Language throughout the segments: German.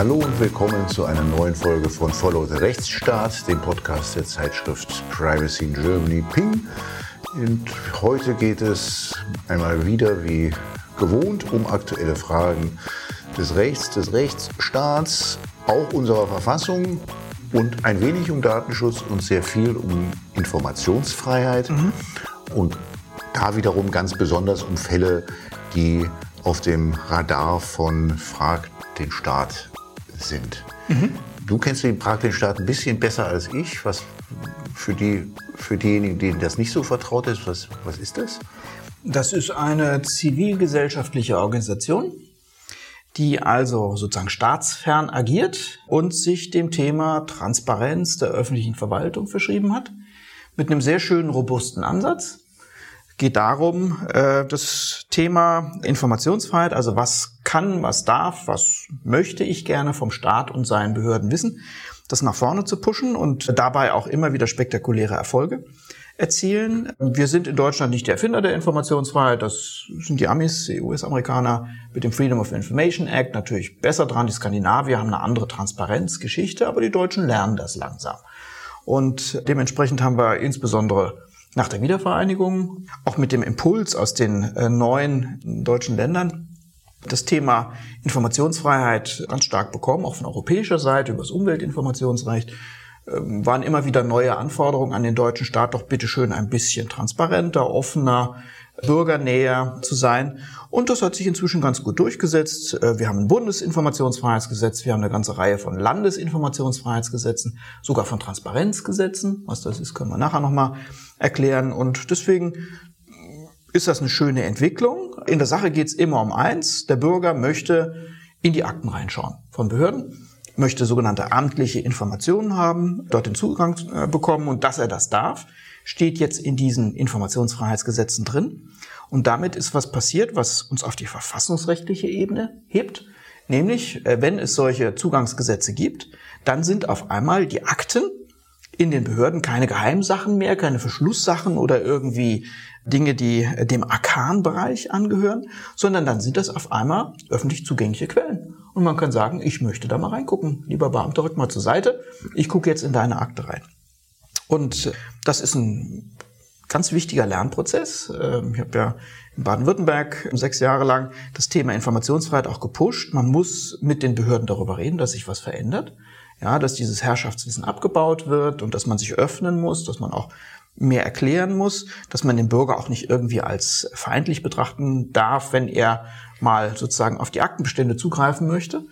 Hallo und willkommen zu einer neuen Folge von Follow the Rechtsstaat, dem Podcast der Zeitschrift Privacy in Germany Ping. Und heute geht es einmal wieder wie gewohnt um aktuelle Fragen des Rechts, des Rechtsstaats, auch unserer Verfassung und ein wenig um Datenschutz und sehr viel um Informationsfreiheit. Mhm. Und da wiederum ganz besonders um Fälle, die auf dem Radar von Frag den Staat sind. Mhm. Du kennst den den Staat ein bisschen besser als ich. Was für, die, für diejenigen, denen das nicht so vertraut ist, was, was ist das? Das ist eine zivilgesellschaftliche Organisation, die also sozusagen staatsfern agiert und sich dem Thema Transparenz der öffentlichen Verwaltung verschrieben hat. Mit einem sehr schönen, robusten Ansatz geht darum, äh, das Thema Informationsfreiheit, also was kann, was darf, was möchte ich gerne vom Staat und seinen Behörden wissen, das nach vorne zu pushen und dabei auch immer wieder spektakuläre Erfolge erzielen. Wir sind in Deutschland nicht die Erfinder der Informationsfreiheit, das sind die Amis, die US-Amerikaner mit dem Freedom of Information Act natürlich besser dran. Die Skandinavier haben eine andere Transparenzgeschichte, aber die Deutschen lernen das langsam. Und dementsprechend haben wir insbesondere nach der Wiedervereinigung, auch mit dem Impuls aus den äh, neuen deutschen Ländern, das Thema Informationsfreiheit ganz stark bekommen, auch von europäischer Seite über das Umweltinformationsrecht, ähm, waren immer wieder neue Anforderungen an den deutschen Staat, doch bitteschön ein bisschen transparenter, offener, bürgernäher zu sein. Und das hat sich inzwischen ganz gut durchgesetzt. Äh, wir haben ein Bundesinformationsfreiheitsgesetz, wir haben eine ganze Reihe von Landesinformationsfreiheitsgesetzen, sogar von Transparenzgesetzen. Was das ist, können wir nachher nochmal erklären. Und deswegen ist das eine schöne Entwicklung. In der Sache geht es immer um eins. Der Bürger möchte in die Akten reinschauen von Behörden, möchte sogenannte amtliche Informationen haben, dort den Zugang äh, bekommen und dass er das darf, steht jetzt in diesen Informationsfreiheitsgesetzen drin. Und damit ist was passiert, was uns auf die verfassungsrechtliche Ebene hebt. Nämlich, äh, wenn es solche Zugangsgesetze gibt, dann sind auf einmal die Akten in den Behörden keine Geheimsachen mehr, keine Verschlusssachen oder irgendwie Dinge, die dem Arkanbereich angehören, sondern dann sind das auf einmal öffentlich zugängliche Quellen. Und man kann sagen, ich möchte da mal reingucken. Lieber Beamter, rück mal zur Seite. Ich gucke jetzt in deine Akte rein. Und das ist ein ganz wichtiger Lernprozess. Ähm, ich habe ja in Baden-Württemberg sechs Jahre lang das Thema Informationsfreiheit auch gepusht. Man muss mit den Behörden darüber reden, dass sich was verändert ja, dass dieses Herrschaftswissen abgebaut wird und dass man sich öffnen muss, dass man auch mehr erklären muss, dass man den Bürger auch nicht irgendwie als feindlich betrachten darf, wenn er mal sozusagen auf die Aktenbestände zugreifen möchte.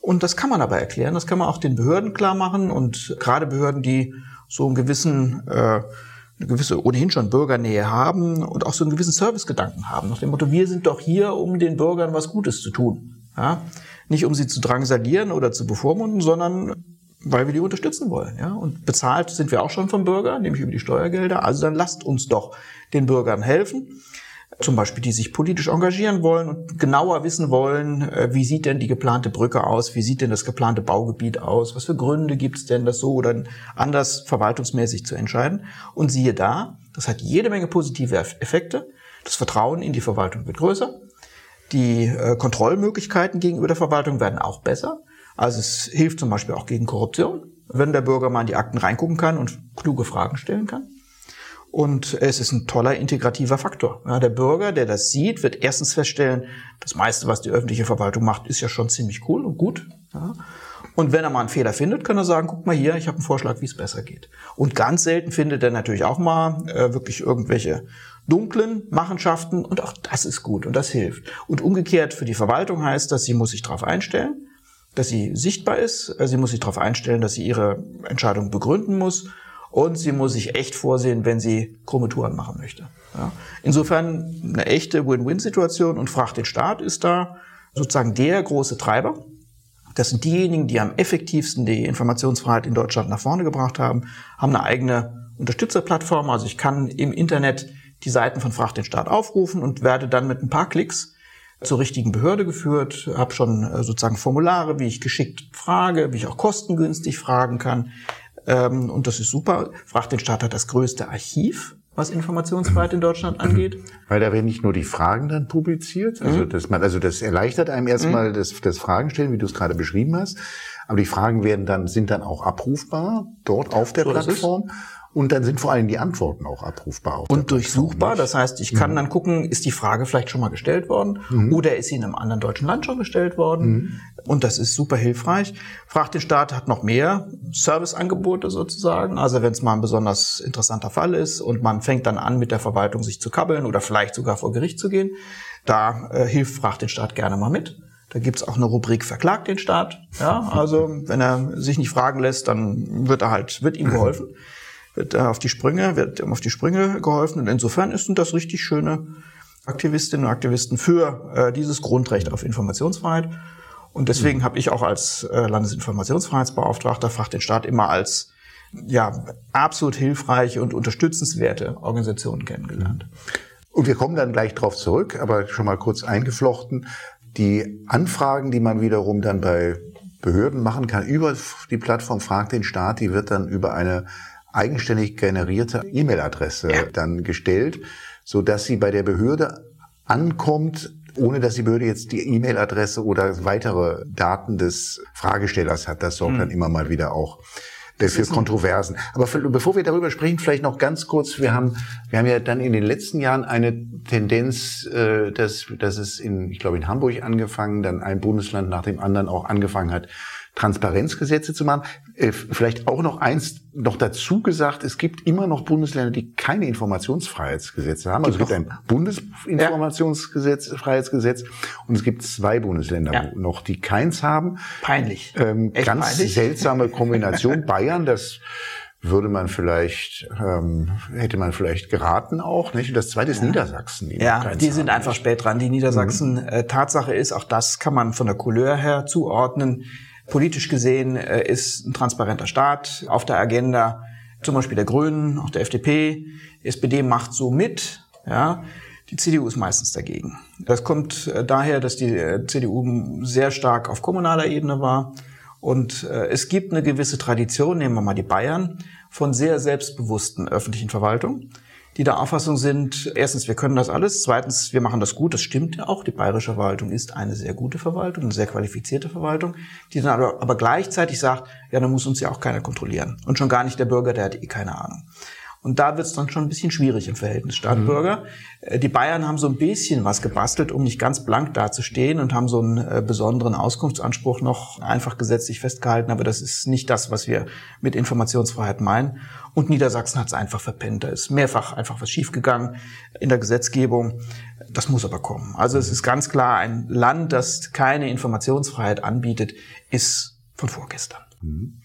Und das kann man aber erklären, das kann man auch den Behörden klar machen und gerade Behörden, die so einen gewissen äh, eine gewisse ohnehin schon Bürgernähe haben und auch so einen gewissen Servicegedanken haben. Nach dem Motto, wir sind doch hier, um den Bürgern was Gutes zu tun. Ja? Nicht um sie zu drangsalieren oder zu bevormunden, sondern weil wir die unterstützen wollen. Ja? Und bezahlt sind wir auch schon vom Bürger, nämlich über die Steuergelder. Also dann lasst uns doch den Bürgern helfen. Zum Beispiel, die sich politisch engagieren wollen und genauer wissen wollen, äh, wie sieht denn die geplante Brücke aus, wie sieht denn das geplante Baugebiet aus, was für Gründe gibt es denn, das so oder anders verwaltungsmäßig zu entscheiden. Und siehe da, das hat jede Menge positive Effekte. Das Vertrauen in die Verwaltung wird größer. Die äh, Kontrollmöglichkeiten gegenüber der Verwaltung werden auch besser. Also es hilft zum Beispiel auch gegen Korruption, wenn der Bürger mal in die Akten reingucken kann und kluge Fragen stellen kann. Und es ist ein toller integrativer Faktor. Ja, der Bürger, der das sieht, wird erstens feststellen, das meiste, was die öffentliche Verwaltung macht, ist ja schon ziemlich cool und gut. Ja. Und wenn er mal einen Fehler findet, kann er sagen, guck mal hier, ich habe einen Vorschlag, wie es besser geht. Und ganz selten findet er natürlich auch mal äh, wirklich irgendwelche dunklen Machenschaften und auch das ist gut und das hilft. Und umgekehrt für die Verwaltung heißt das, sie muss sich darauf einstellen, dass sie sichtbar ist, sie muss sich darauf einstellen, dass sie ihre Entscheidung begründen muss und sie muss sich echt vorsehen, wenn sie krumme Touren machen möchte. Ja. Insofern eine echte Win-Win-Situation und Fracht den Staat ist da sozusagen der große Treiber. Das sind diejenigen, die am effektivsten die Informationsfreiheit in Deutschland nach vorne gebracht haben, haben eine eigene Unterstützerplattform. Also ich kann im Internet die Seiten von Fracht den Staat aufrufen und werde dann mit ein paar Klicks zur richtigen Behörde geführt, habe schon äh, sozusagen Formulare, wie ich geschickt frage, wie ich auch kostengünstig fragen kann. Ähm, und das ist super. Fracht den Staat hat das größte Archiv was Informationsfreiheit in Deutschland angeht. Weil da werden nicht nur die Fragen dann publiziert, also mhm. dass man, also das erleichtert einem erstmal mhm. das, das Fragen stellen, wie du es gerade beschrieben hast. Aber die Fragen werden dann, sind dann auch abrufbar dort auf der so Plattform. Und dann sind vor allem die Antworten auch abrufbar. und durchsuchbar. Das heißt, ich kann mhm. dann gucken, ist die Frage vielleicht schon mal gestellt worden mhm. oder ist sie in einem anderen deutschen Land schon gestellt worden. Mhm. Und das ist super hilfreich. Fragt den Staat hat noch mehr Serviceangebote sozusagen. Also wenn es mal ein besonders interessanter Fall ist und man fängt dann an, mit der Verwaltung sich zu kabbeln oder vielleicht sogar vor Gericht zu gehen, da äh, hilft Fragt den Staat gerne mal mit. Da gibt's auch eine Rubrik Verklagt den Staat. Ja, also wenn er sich nicht fragen lässt, dann wird er halt, wird ihm geholfen wird auf die Sprünge, wird auf die Sprünge geholfen. Und insofern sind das richtig schöne Aktivistinnen und Aktivisten für äh, dieses Grundrecht auf Informationsfreiheit. Und deswegen mhm. habe ich auch als äh, Landesinformationsfreiheitsbeauftragter Fach den Staat immer als ja, absolut hilfreiche und unterstützenswerte Organisationen kennengelernt. Und wir kommen dann gleich drauf zurück, aber schon mal kurz eingeflochten. Die Anfragen, die man wiederum dann bei Behörden machen kann über die Plattform Frag den Staat, die wird dann über eine eigenständig generierte E-Mail-Adresse ja. dann gestellt, so dass sie bei der Behörde ankommt, ohne dass die Behörde jetzt die E-Mail-Adresse oder weitere Daten des Fragestellers hat. Das sorgt mhm. dann immer mal wieder auch für Kontroversen. Aber für, bevor wir darüber sprechen, vielleicht noch ganz kurz, wir haben, wir haben ja dann in den letzten Jahren eine Tendenz, äh, dass, dass es in, ich glaube in Hamburg angefangen, dann ein Bundesland nach dem anderen auch angefangen hat, Transparenzgesetze zu machen. Äh, vielleicht auch noch eins noch dazu gesagt, es gibt immer noch Bundesländer, die keine Informationsfreiheitsgesetze haben. Also es gibt ein Bundesinformationsgesetz, ja. Freiheitsgesetz und es gibt zwei Bundesländer ja. noch, die keins haben. Peinlich. Ähm, ganz peinlich. seltsame Kombination. Bayern, das würde man vielleicht, ähm, hätte man vielleicht geraten auch, nicht? Und das zweite ist ja. Niedersachsen. Die ja, die sind einfach spät dran. Die Niedersachsen, mhm. äh, Tatsache ist, auch das kann man von der Couleur her zuordnen. Politisch gesehen äh, ist ein transparenter Staat auf der Agenda, zum Beispiel der Grünen, auch der FDP. SPD macht so mit, ja. Die CDU ist meistens dagegen. Das kommt äh, daher, dass die äh, CDU sehr stark auf kommunaler Ebene war. Und es gibt eine gewisse Tradition, nehmen wir mal die Bayern, von sehr selbstbewussten öffentlichen Verwaltungen die der Auffassung sind, erstens, wir können das alles, zweitens, wir machen das gut, das stimmt ja auch, die bayerische Verwaltung ist eine sehr gute Verwaltung, eine sehr qualifizierte Verwaltung, die dann aber, aber gleichzeitig sagt, ja, dann muss uns ja auch keiner kontrollieren. Und schon gar nicht der Bürger, der hat eh keine Ahnung. Und da wird es dann schon ein bisschen schwierig im Verhältnis Staat-Bürger. Mhm. Die Bayern haben so ein bisschen was gebastelt, um nicht ganz blank dazustehen und haben so einen äh, besonderen Auskunftsanspruch noch einfach gesetzlich festgehalten. Aber das ist nicht das, was wir mit Informationsfreiheit meinen. Und Niedersachsen hat es einfach verpennt. Da ist mehrfach einfach was schiefgegangen in der Gesetzgebung. Das muss aber kommen. Also es ist ganz klar, ein Land, das keine Informationsfreiheit anbietet, ist von vorgestern. Mhm.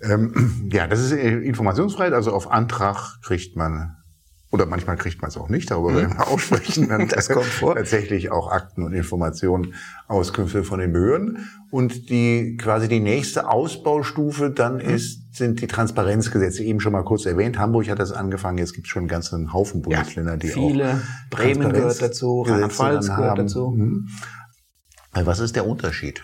Ähm, ja, das ist äh, Informationsfreiheit, also auf Antrag kriegt man oder manchmal kriegt man es auch nicht, darüber werden wir auch sprechen. Dann das kommt vor. Tatsächlich auch Akten und Informationen, Auskünfte von den Behörden. Und die quasi die nächste Ausbaustufe dann mhm. ist, sind die Transparenzgesetze, eben schon mal kurz erwähnt. Hamburg hat das angefangen, jetzt gibt es schon einen ganzen Haufen Bundesländer, die viele. auch Bremen gehört dazu, Rheinland-Pfalz gehört dazu. Mhm. Was ist der Unterschied?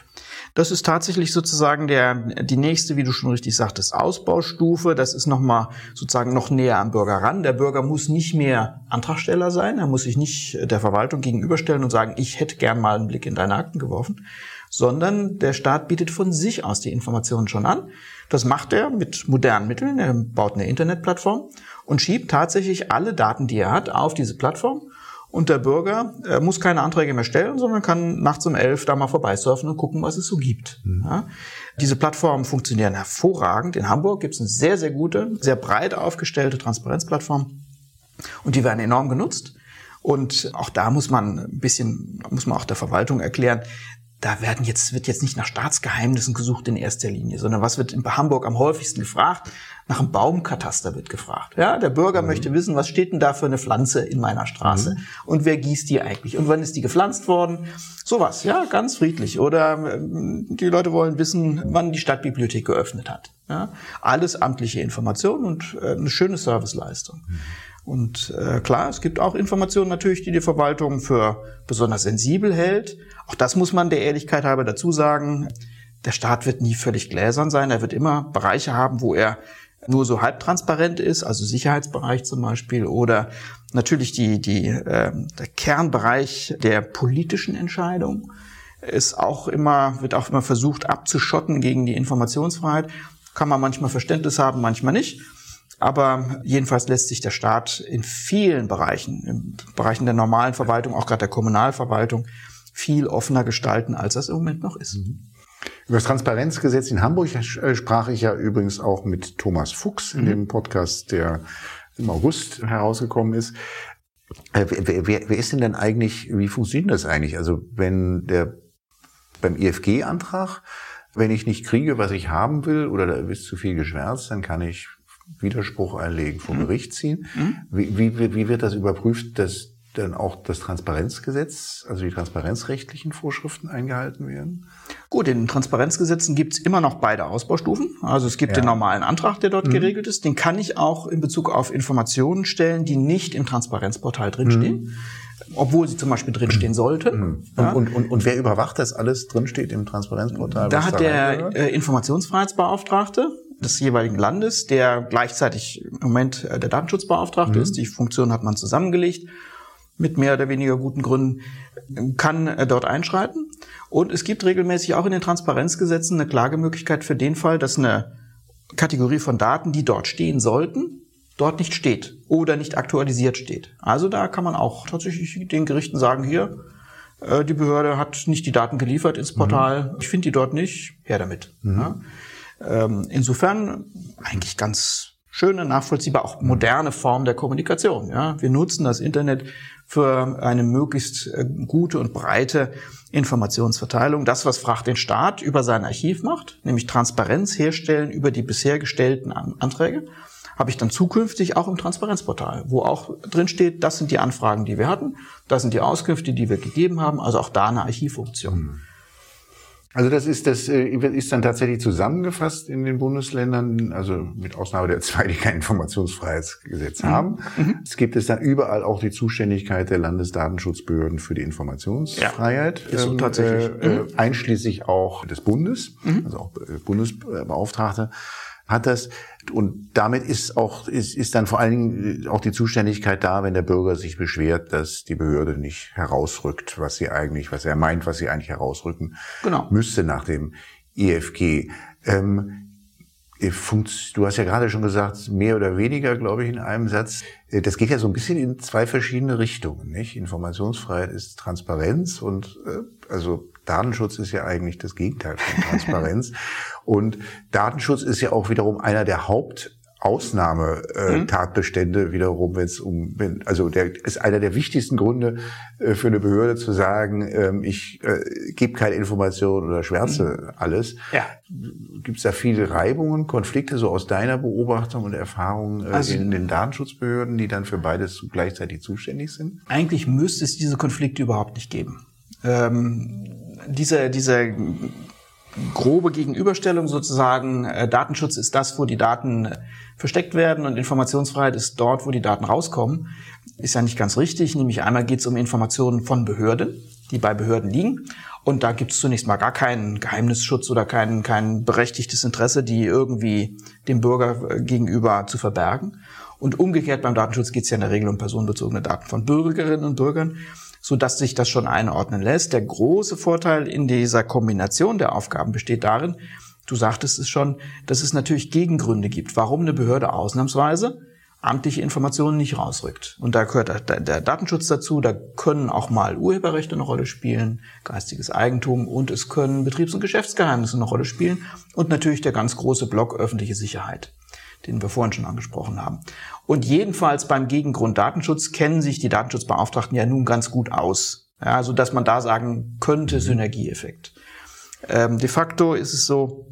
Das ist tatsächlich sozusagen der, die nächste, wie du schon richtig sagtest, Ausbaustufe. Das ist nochmal sozusagen noch näher am Bürger ran. Der Bürger muss nicht mehr Antragsteller sein. Er muss sich nicht der Verwaltung gegenüberstellen und sagen, ich hätte gern mal einen Blick in deine Akten geworfen, sondern der Staat bietet von sich aus die Informationen schon an. Das macht er mit modernen Mitteln. Er baut eine Internetplattform und schiebt tatsächlich alle Daten, die er hat, auf diese Plattform und der Bürger äh, muss keine Anträge mehr stellen, sondern kann nachts um elf da mal vorbeisurfen und gucken, was es so gibt. Mhm. Ja? Diese Plattformen funktionieren hervorragend. In Hamburg gibt es eine sehr, sehr gute, sehr breit aufgestellte Transparenzplattform. Und die werden enorm genutzt. Und auch da muss man ein bisschen, muss man auch der Verwaltung erklären, da werden jetzt, wird jetzt nicht nach Staatsgeheimnissen gesucht in erster Linie, sondern was wird in Hamburg am häufigsten gefragt? Nach einem Baumkataster wird gefragt. Ja, der Bürger mhm. möchte wissen, was steht denn da für eine Pflanze in meiner Straße? Mhm. Und wer gießt die eigentlich? Und wann ist die gepflanzt worden? Sowas, ja, ganz friedlich. Oder ähm, die Leute wollen wissen, wann die Stadtbibliothek geöffnet hat. Ja, alles amtliche Informationen und äh, eine schöne Serviceleistung. Mhm. Und äh, klar, es gibt auch Informationen natürlich, die die Verwaltung für besonders sensibel hält. Auch das muss man der Ehrlichkeit halber dazu sagen. Der Staat wird nie völlig gläsern sein. Er wird immer Bereiche haben, wo er nur so halbtransparent ist, also Sicherheitsbereich zum Beispiel, oder natürlich die, die, äh, der Kernbereich der politischen Entscheidung ist auch immer, wird auch immer versucht abzuschotten gegen die Informationsfreiheit. Kann man manchmal Verständnis haben, manchmal nicht. Aber jedenfalls lässt sich der Staat in vielen Bereichen, in Bereichen der normalen Verwaltung, auch gerade der Kommunalverwaltung, viel offener gestalten, als das im Moment noch ist. Mhm. Über das Transparenzgesetz in Hamburg äh, sprach ich ja übrigens auch mit Thomas Fuchs in mhm. dem Podcast, der im August herausgekommen ist. Äh, wer, wer, wer ist denn denn eigentlich, wie funktioniert das eigentlich? Also wenn der beim IFG-Antrag, wenn ich nicht kriege, was ich haben will, oder da ist zu viel geschwärzt, dann kann ich Widerspruch einlegen, vor mhm. Gericht ziehen. Mhm. Wie, wie, wie wird das überprüft, dass dann auch das Transparenzgesetz, also die transparenzrechtlichen Vorschriften eingehalten werden? Gut, in den Transparenzgesetzen gibt es immer noch beide Ausbaustufen. Also es gibt ja. den normalen Antrag, der dort mhm. geregelt ist. Den kann ich auch in Bezug auf Informationen stellen, die nicht im Transparenzportal drinstehen. Mhm. Obwohl sie zum Beispiel drinstehen sollten. Mhm. Ja. Und, und, und, wer überwacht das alles drinsteht im Transparenzportal? Da hat da der äh, Informationsfreiheitsbeauftragte des jeweiligen Landes, der gleichzeitig im Moment äh, der Datenschutzbeauftragte mhm. ist. Die Funktion hat man zusammengelegt mit mehr oder weniger guten Gründen, kann äh, dort einschreiten. Und es gibt regelmäßig auch in den Transparenzgesetzen eine Klagemöglichkeit für den Fall, dass eine Kategorie von Daten, die dort stehen sollten, dort nicht steht oder nicht aktualisiert steht. Also da kann man auch tatsächlich den Gerichten sagen, hier, äh, die Behörde hat nicht die Daten geliefert ins Portal, mhm. ich finde die dort nicht, her damit. Mhm. Ja. Ähm, insofern eigentlich ganz schöne, nachvollziehbar, auch moderne Form der Kommunikation. Ja, wir nutzen das Internet für eine möglichst äh, gute und breite Informationsverteilung. Das, was Fracht den Staat über sein Archiv macht, nämlich Transparenz herstellen über die bisher gestellten Anträge, habe ich dann zukünftig auch im Transparenzportal, wo auch drin steht, das sind die Anfragen, die wir hatten, das sind die Auskünfte, die wir gegeben haben, also auch da eine Archivfunktion. Mhm. Also das ist das äh, ist dann tatsächlich zusammengefasst in den Bundesländern, also mit Ausnahme der zwei, die kein Informationsfreiheitsgesetz mhm. haben. Mhm. Es gibt es dann überall auch die Zuständigkeit der Landesdatenschutzbehörden für die Informationsfreiheit, ja, ist so ähm, tatsächlich. Äh, mhm. einschließlich auch des Bundes, mhm. also auch äh, Bundesbeauftragte hat das. Und damit ist auch, ist, ist dann vor allen Dingen auch die Zuständigkeit da, wenn der Bürger sich beschwert, dass die Behörde nicht herausrückt, was sie eigentlich, was er meint, was sie eigentlich herausrücken genau. müsste nach dem EFG. Ähm, Du hast ja gerade schon gesagt, mehr oder weniger, glaube ich, in einem Satz. Das geht ja so ein bisschen in zwei verschiedene Richtungen, nicht? Informationsfreiheit ist Transparenz und äh, also Datenschutz ist ja eigentlich das Gegenteil von Transparenz. und Datenschutz ist ja auch wiederum einer der Haupt Ausnahmetatbestände mhm. wiederum, wenn es um, wenn, also der ist einer der wichtigsten Gründe äh, für eine Behörde zu sagen, ähm, ich äh, gebe keine Informationen oder schwärze mhm. alles. Ja. Gibt es da viele Reibungen, Konflikte so aus deiner Beobachtung und Erfahrung äh, also, in den Datenschutzbehörden, die dann für beides gleichzeitig zuständig sind? Eigentlich müsste es diese Konflikte überhaupt nicht geben. Ähm, diese, diese grobe Gegenüberstellung sozusagen, äh, Datenschutz ist das, wo die Daten äh, versteckt werden und Informationsfreiheit ist dort, wo die Daten rauskommen, ist ja nicht ganz richtig. Nämlich einmal geht es um Informationen von Behörden, die bei Behörden liegen. Und da gibt es zunächst mal gar keinen Geheimnisschutz oder kein, kein berechtigtes Interesse, die irgendwie dem Bürger äh, gegenüber zu verbergen. Und umgekehrt beim Datenschutz geht es ja in der Regel um personenbezogene Daten von Bürgerinnen und Bürgern so dass sich das schon einordnen lässt. Der große Vorteil in dieser Kombination der Aufgaben besteht darin, du sagtest es schon, dass es natürlich Gegengründe gibt, warum eine Behörde ausnahmsweise amtliche Informationen nicht rausrückt. Und da gehört der, Datenschutz dazu, da können auch mal Urheberrechte eine Rolle spielen, geistiges Eigentum und es können Betriebs- und Geschäftsgeheimnisse eine Rolle spielen und natürlich der ganz große Block öffentliche Sicherheit den wir vorhin schon angesprochen haben. Und jedenfalls beim Gegengrund Datenschutz kennen sich die Datenschutzbeauftragten ja nun ganz gut aus. Ja, so dass man da sagen könnte, mhm. Synergieeffekt. Ähm, de facto ist es so,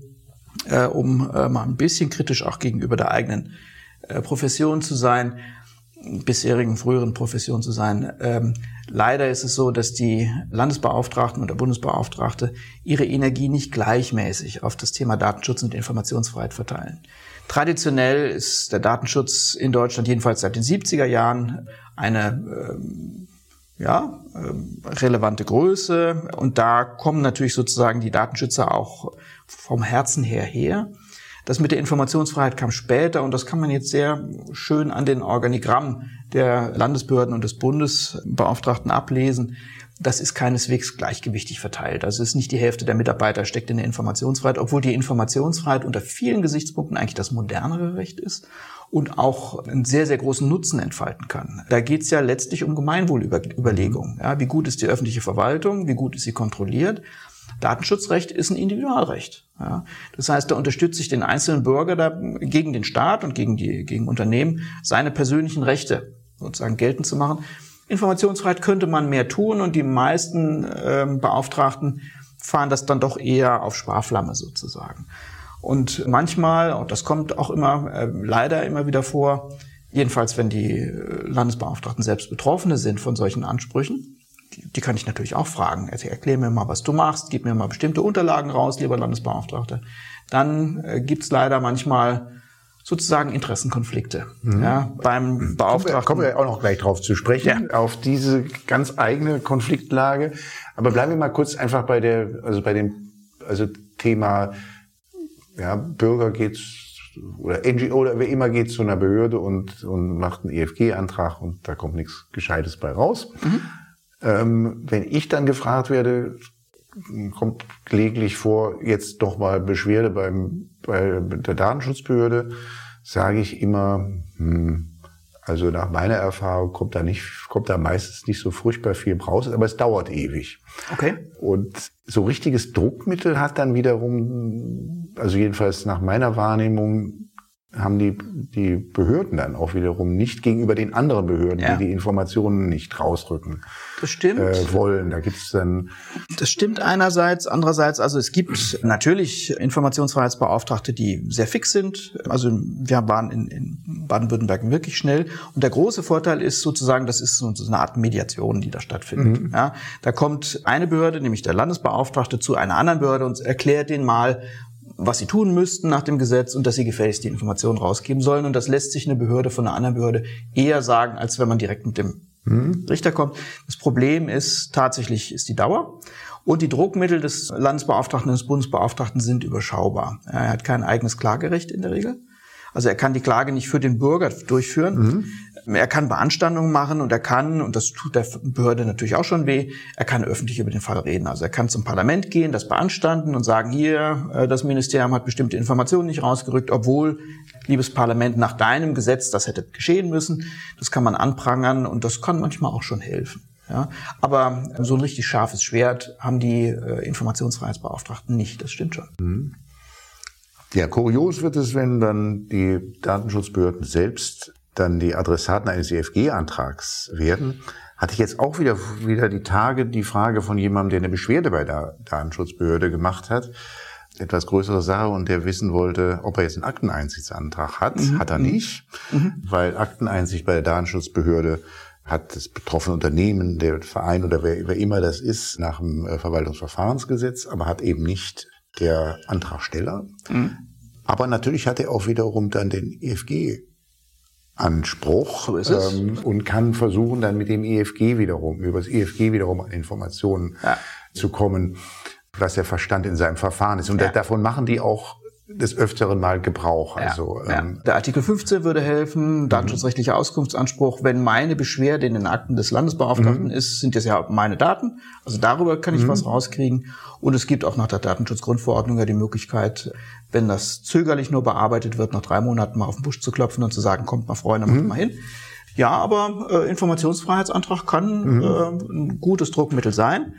äh, um äh, mal ein bisschen kritisch auch gegenüber der eigenen äh, Profession zu sein, bisherigen früheren Profession zu sein. Ähm, leider ist es so, dass die Landesbeauftragten und der Bundesbeauftragte ihre Energie nicht gleichmäßig auf das Thema Datenschutz und Informationsfreiheit verteilen. Traditionell ist der Datenschutz in Deutschland jedenfalls seit den 70er Jahren eine ähm, ja, ähm, relevante Größe und da kommen natürlich sozusagen die Datenschützer auch vom Herzen her her. Das mit der Informationsfreiheit kam später und das kann man jetzt sehr schön an den Organigrammen der Landesbehörden und des Bundesbeauftragten ablesen. Das ist keineswegs gleichgewichtig verteilt. Also es ist nicht die Hälfte der Mitarbeiter steckt in der Informationsfreiheit, obwohl die Informationsfreiheit unter vielen Gesichtspunkten eigentlich das modernere Recht ist und auch einen sehr, sehr großen Nutzen entfalten kann. Da geht es ja letztlich um Gemeinwohlüberlegungen. Ja, wie gut ist die öffentliche Verwaltung, wie gut ist sie kontrolliert. Datenschutzrecht ist ein Individualrecht. Ja, das heißt, da unterstütze ich den einzelnen Bürger da gegen den Staat und gegen die gegen Unternehmen seine persönlichen Rechte sozusagen geltend zu machen. Informationsfreiheit könnte man mehr tun und die meisten ähm, Beauftragten fahren das dann doch eher auf Sparflamme sozusagen. Und manchmal, und das kommt auch immer, äh, leider immer wieder vor, jedenfalls wenn die äh, Landesbeauftragten selbst Betroffene sind von solchen Ansprüchen, die, die kann ich natürlich auch fragen. Also erklär mir mal, was du machst, gib mir mal bestimmte Unterlagen raus, lieber Landesbeauftragter. Dann äh, gibt's leider manchmal sozusagen Interessenkonflikte. Mhm. Ja, beim Beauftragten. Kommen wir, kommen wir auch noch gleich drauf zu sprechen, ja. auf diese ganz eigene Konfliktlage. Aber bleiben wir mal kurz einfach bei der, also bei dem, also Thema ja, Bürger geht oder NGO oder wer immer geht zu einer Behörde und, und macht einen EFG-Antrag und da kommt nichts Gescheites bei raus. Mhm. Ähm, wenn ich dann gefragt werde, kommt gelegentlich vor, jetzt doch mal Beschwerde beim, bei der Datenschutzbehörde, sage ich immer, hm, also nach meiner Erfahrung kommt da nicht, kommt da meistens nicht so furchtbar viel raus, aber es dauert ewig. Okay. Und so richtiges Druckmittel hat dann wiederum, also jedenfalls nach meiner Wahrnehmung, haben die, die Behörden dann auch wiederum nicht gegenüber den anderen Behörden, ja. die die Informationen nicht rausrücken das stimmt. Äh, wollen. Da gibt's dann. Das stimmt einerseits, andererseits, also es gibt natürlich Informationsfreiheitsbeauftragte, die sehr fix sind. Also wir waren in, in Baden-Württemberg wirklich schnell. Und der große Vorteil ist sozusagen, das ist so eine Art Mediation, die da stattfindet. Mhm. Ja, da kommt eine Behörde, nämlich der Landesbeauftragte, zu einer anderen Behörde und erklärt den mal, was sie tun müssten nach dem Gesetz und dass sie gefälligst die Informationen rausgeben sollen. Und das lässt sich eine Behörde von einer anderen Behörde eher sagen, als wenn man direkt mit dem mhm. Richter kommt. Das Problem ist tatsächlich ist die Dauer. Und die Druckmittel des Landesbeauftragten und des Bundesbeauftragten sind überschaubar. Er hat kein eigenes Klagerecht in der Regel. Also er kann die Klage nicht für den Bürger durchführen. Mhm. Er kann Beanstandungen machen und er kann, und das tut der Behörde natürlich auch schon weh, er kann öffentlich über den Fall reden. Also er kann zum Parlament gehen, das beanstanden und sagen, hier, äh, das Ministerium hat bestimmte Informationen nicht rausgerückt, obwohl, liebes Parlament, nach deinem Gesetz das hätte geschehen müssen. Das kann man anprangern und das kann manchmal auch schon helfen. Ja, aber so ein richtig scharfes Schwert haben die äh, Informationsfreiheitsbeauftragten nicht, das stimmt schon. Mhm. Ja, kurios wird es, wenn dann die Datenschutzbehörden selbst dann die Adressaten eines EFG-Antrags werden. Hatte ich jetzt auch wieder, wieder die Tage die Frage von jemandem, der eine Beschwerde bei der Datenschutzbehörde gemacht hat. Etwas größere Sache und der wissen wollte, ob er jetzt einen Akteneinsichtsantrag hat. Mhm. Hat er nicht, mhm. weil Akteneinsicht bei der Datenschutzbehörde hat das betroffene Unternehmen, der Verein oder wer, wer immer das ist, nach dem äh, Verwaltungsverfahrensgesetz, aber hat eben nicht der Antragsteller. Mhm. Aber natürlich hat er auch wiederum dann den EFG Anspruch so ist es. Ähm, und kann versuchen, dann mit dem EFG wiederum, über das EFG wiederum an Informationen ja. zu kommen, was der Verstand in seinem Verfahren ist. Und ja. davon machen die auch des Öfteren mal Gebrauch. Also, ja, ähm, Der Artikel 15 würde helfen, datenschutzrechtlicher Auskunftsanspruch. Wenn meine Beschwerde in den Akten des Landesbeauftragten mhm. ist, sind das ja meine Daten. Also darüber kann ich mhm. was rauskriegen. Und es gibt auch nach der Datenschutzgrundverordnung ja die Möglichkeit, wenn das zögerlich nur bearbeitet wird, nach drei Monaten mal auf den Busch zu klopfen und zu sagen, kommt mal Freunde, macht mhm. mal hin. Ja, aber äh, Informationsfreiheitsantrag kann äh, ein gutes Druckmittel sein.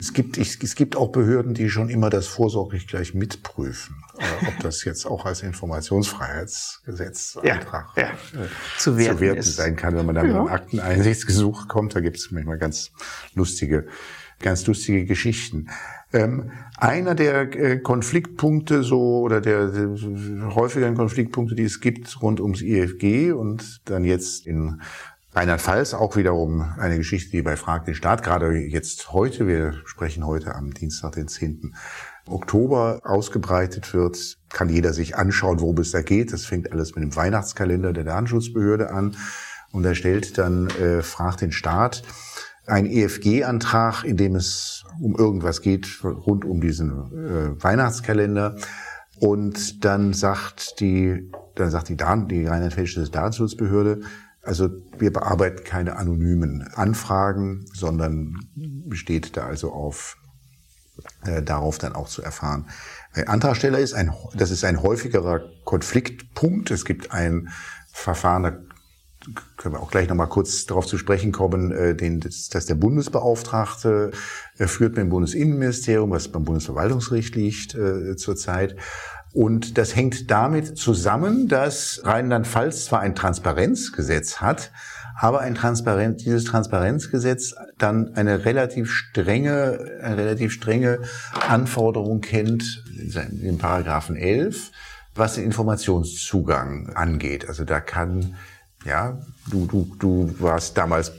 Es gibt, ich, es gibt auch Behörden, die schon immer das vorsorglich gleich mitprüfen, äh, ob das jetzt auch als Informationsfreiheitsgesetz ja, ja, äh, zu werten, zu werten sein kann, wenn man dann ja. mit einem Akteneinsichtsgesuch kommt. Da gibt es manchmal ganz lustige, ganz lustige Geschichten. Ähm, einer der äh, Konfliktpunkte so oder der, der häufigeren Konfliktpunkte, die es gibt rund ums IFG und dann jetzt in Rheinland-Pfalz auch wiederum eine Geschichte, die bei Frag den Staat gerade jetzt heute, wir sprechen heute am Dienstag, den 10. Oktober ausgebreitet wird, kann jeder sich anschauen, worum es da geht. Das fängt alles mit dem Weihnachtskalender der Datenschutzbehörde an. Und er stellt dann, äh, fragt den Staat, ein EFG-Antrag, in dem es um irgendwas geht rund um diesen äh, Weihnachtskalender, Und dann sagt die, dann sagt die, die rheinland-pfälzische Datenschutzbehörde, also wir bearbeiten keine anonymen Anfragen, sondern besteht da also auf äh, darauf dann auch zu erfahren. Ein Antragsteller ist ein, das ist ein häufigerer Konfliktpunkt. Es gibt ein Verfahren, da können wir auch gleich nochmal kurz darauf zu sprechen kommen, äh, den, das, der Bundesbeauftragte äh, führt mit dem Bundesinnenministerium, was beim Bundesverwaltungsgericht liegt äh, zurzeit. Und das hängt damit zusammen, dass Rheinland-Pfalz zwar ein Transparenzgesetz hat, aber ein Transparenz, dieses Transparenzgesetz dann eine relativ strenge, eine relativ strenge Anforderung kennt, in Paragraphen 11, was den Informationszugang angeht. Also da kann, ja, du, du, du warst damals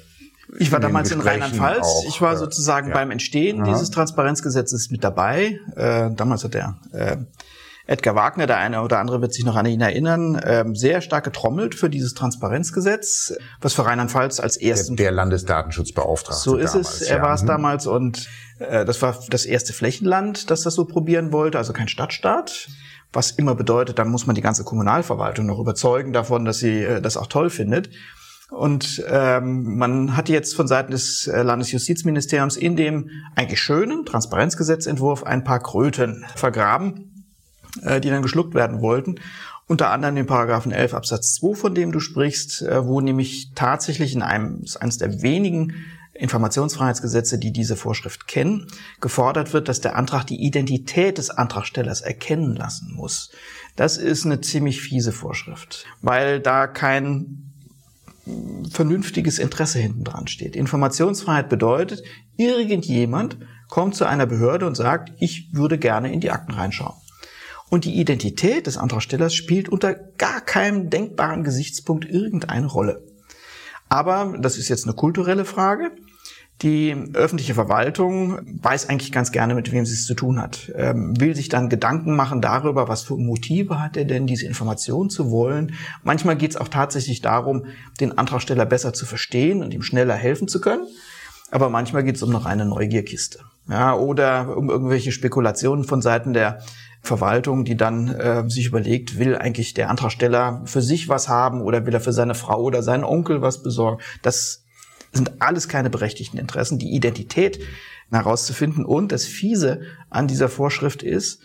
ich war damals in Rheinland-Pfalz. Ich war sozusagen ja. beim Entstehen Aha. dieses Transparenzgesetzes mit dabei. Äh, damals hat der äh, Edgar Wagner, der eine oder andere wird sich noch an ihn erinnern, ähm, sehr stark getrommelt für dieses Transparenzgesetz, was für Rheinland-Pfalz als ersten... Der, der Landesdatenschutzbeauftragte So ist damals, es, er ja. war es mhm. damals und äh, das war das erste Flächenland, das das so probieren wollte, also kein Stadtstaat. Was immer bedeutet, dann muss man die ganze Kommunalverwaltung noch überzeugen davon, dass sie äh, das auch toll findet. Und ähm, man hat jetzt von Seiten des äh, Landesjustizministeriums in dem eigentlich schönen Transparenzgesetzentwurf ein paar Kröten vergraben äh, die dann geschluckt werden wollten. Unter anderem den Paragraphen 11 Absatz 2, von dem du sprichst, äh, wo nämlich tatsächlich in einem, eines der wenigen Informationsfreiheitsgesetze, die diese Vorschrift kennen, gefordert wird, dass der Antrag die Identität des Antragstellers erkennen lassen muss. Das ist eine ziemlich fiese Vorschrift, weil da kein vernünftiges Interesse hinten dran steht. Informationsfreiheit bedeutet, irgendjemand kommt zu einer Behörde und sagt, ich würde gerne in die Akten reinschauen. Und die Identität des Antragstellers spielt unter gar keinem denkbaren Gesichtspunkt irgendeine Rolle. Aber das ist jetzt eine kulturelle Frage. Die öffentliche Verwaltung weiß eigentlich ganz gerne, mit wem sie es zu tun hat, ähm, will sich dann Gedanken machen darüber, was für Motive hat er denn, diese Information zu wollen. Manchmal geht es auch tatsächlich darum, den Antragsteller besser zu verstehen und ihm schneller helfen zu können. Aber manchmal geht es um eine Neugierkiste. Ja, oder um irgendwelche Spekulationen von Seiten der Verwaltung, die dann äh, sich überlegt, will eigentlich der Antragsteller für sich was haben oder will er für seine Frau oder seinen Onkel was besorgen. Das sind alles keine berechtigten Interessen. Die Identität herauszufinden und das Fiese an dieser Vorschrift ist,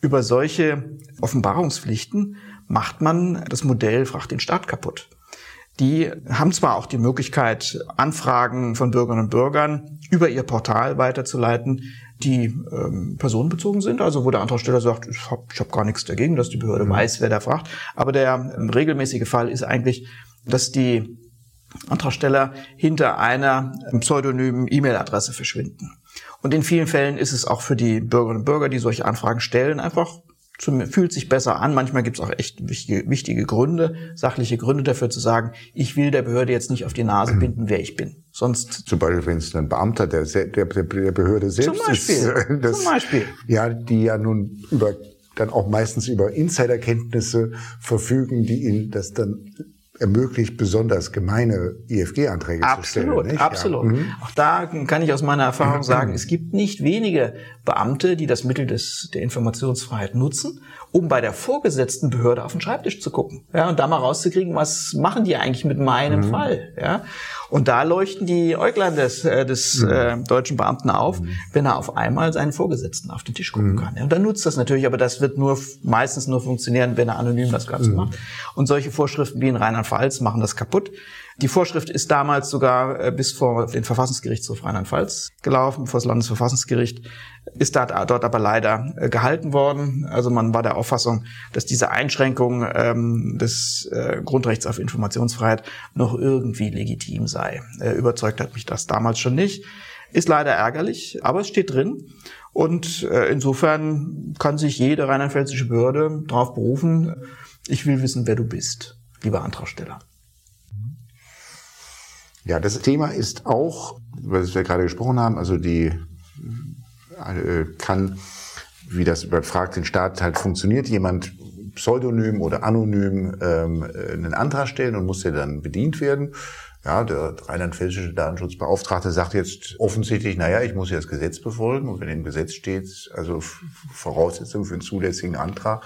über solche Offenbarungspflichten macht man das Modell Fragt den Staat kaputt. Die haben zwar auch die Möglichkeit, Anfragen von Bürgerinnen und Bürgern über ihr Portal weiterzuleiten, die ähm, personenbezogen sind, also wo der Antragsteller sagt, ich habe ich hab gar nichts dagegen, dass die Behörde mhm. weiß, wer da fragt. Aber der ähm, regelmäßige Fall ist eigentlich, dass die Antragsteller hinter einer pseudonymen E-Mail-Adresse verschwinden. Und in vielen Fällen ist es auch für die Bürgerinnen und Bürger, die solche Anfragen stellen, einfach fühlt sich besser an. Manchmal gibt es auch echt wichtige, wichtige Gründe, sachliche Gründe dafür zu sagen, ich will der Behörde jetzt nicht auf die Nase mhm. binden, wer ich bin. Sonst zum Beispiel, wenn es ein Beamter der, der, der Behörde selbst zum Beispiel, ist, das, zum Beispiel. ja, die ja nun über dann auch meistens über Insiderkenntnisse verfügen, die ihnen das dann ermöglicht, besonders gemeine IFG-Anträge zu stellen. Absolut, absolut. Ja. Mhm. Auch da kann ich aus meiner Erfahrung sagen, es gibt nicht wenige Beamte, die das Mittel des, der Informationsfreiheit nutzen, um bei der vorgesetzten Behörde auf den Schreibtisch zu gucken. Ja, und da mal rauszukriegen, was machen die eigentlich mit meinem mhm. Fall. Ja, und da leuchten die Äuglein des, äh, des mhm. äh, deutschen Beamten auf, mhm. wenn er auf einmal seinen Vorgesetzten auf den Tisch gucken mhm. kann. Ja, und dann nutzt das natürlich, aber das wird nur meistens nur funktionieren, wenn er anonym das Ganze mhm. macht. Und solche Vorschriften wie in Rheinland-Pfalz machen das kaputt. Die Vorschrift ist damals sogar äh, bis vor den Verfassungsgerichtshof Rheinland-Pfalz gelaufen, vor das Landesverfassungsgericht, ist dort aber leider äh, gehalten worden. Also man war der Auffassung, dass diese Einschränkung ähm, des äh, Grundrechts auf Informationsfreiheit noch irgendwie legitim sei. Äh, überzeugt hat mich das damals schon nicht. Ist leider ärgerlich, aber es steht drin. Und äh, insofern kann sich jede rheinland-pfälzische Behörde darauf berufen, ich will wissen, wer du bist, lieber Antragsteller. Ja, das Thema ist auch, was wir gerade gesprochen haben, also die kann, wie das über Fragt den Staat halt funktioniert, jemand pseudonym oder anonym ähm, einen Antrag stellen und muss der dann bedient werden. Ja, der rheinland-pfälzische Datenschutzbeauftragte sagt jetzt offensichtlich, naja, ich muss ja das Gesetz befolgen und wenn im Gesetz steht, also Voraussetzung für einen zulässigen Antrag,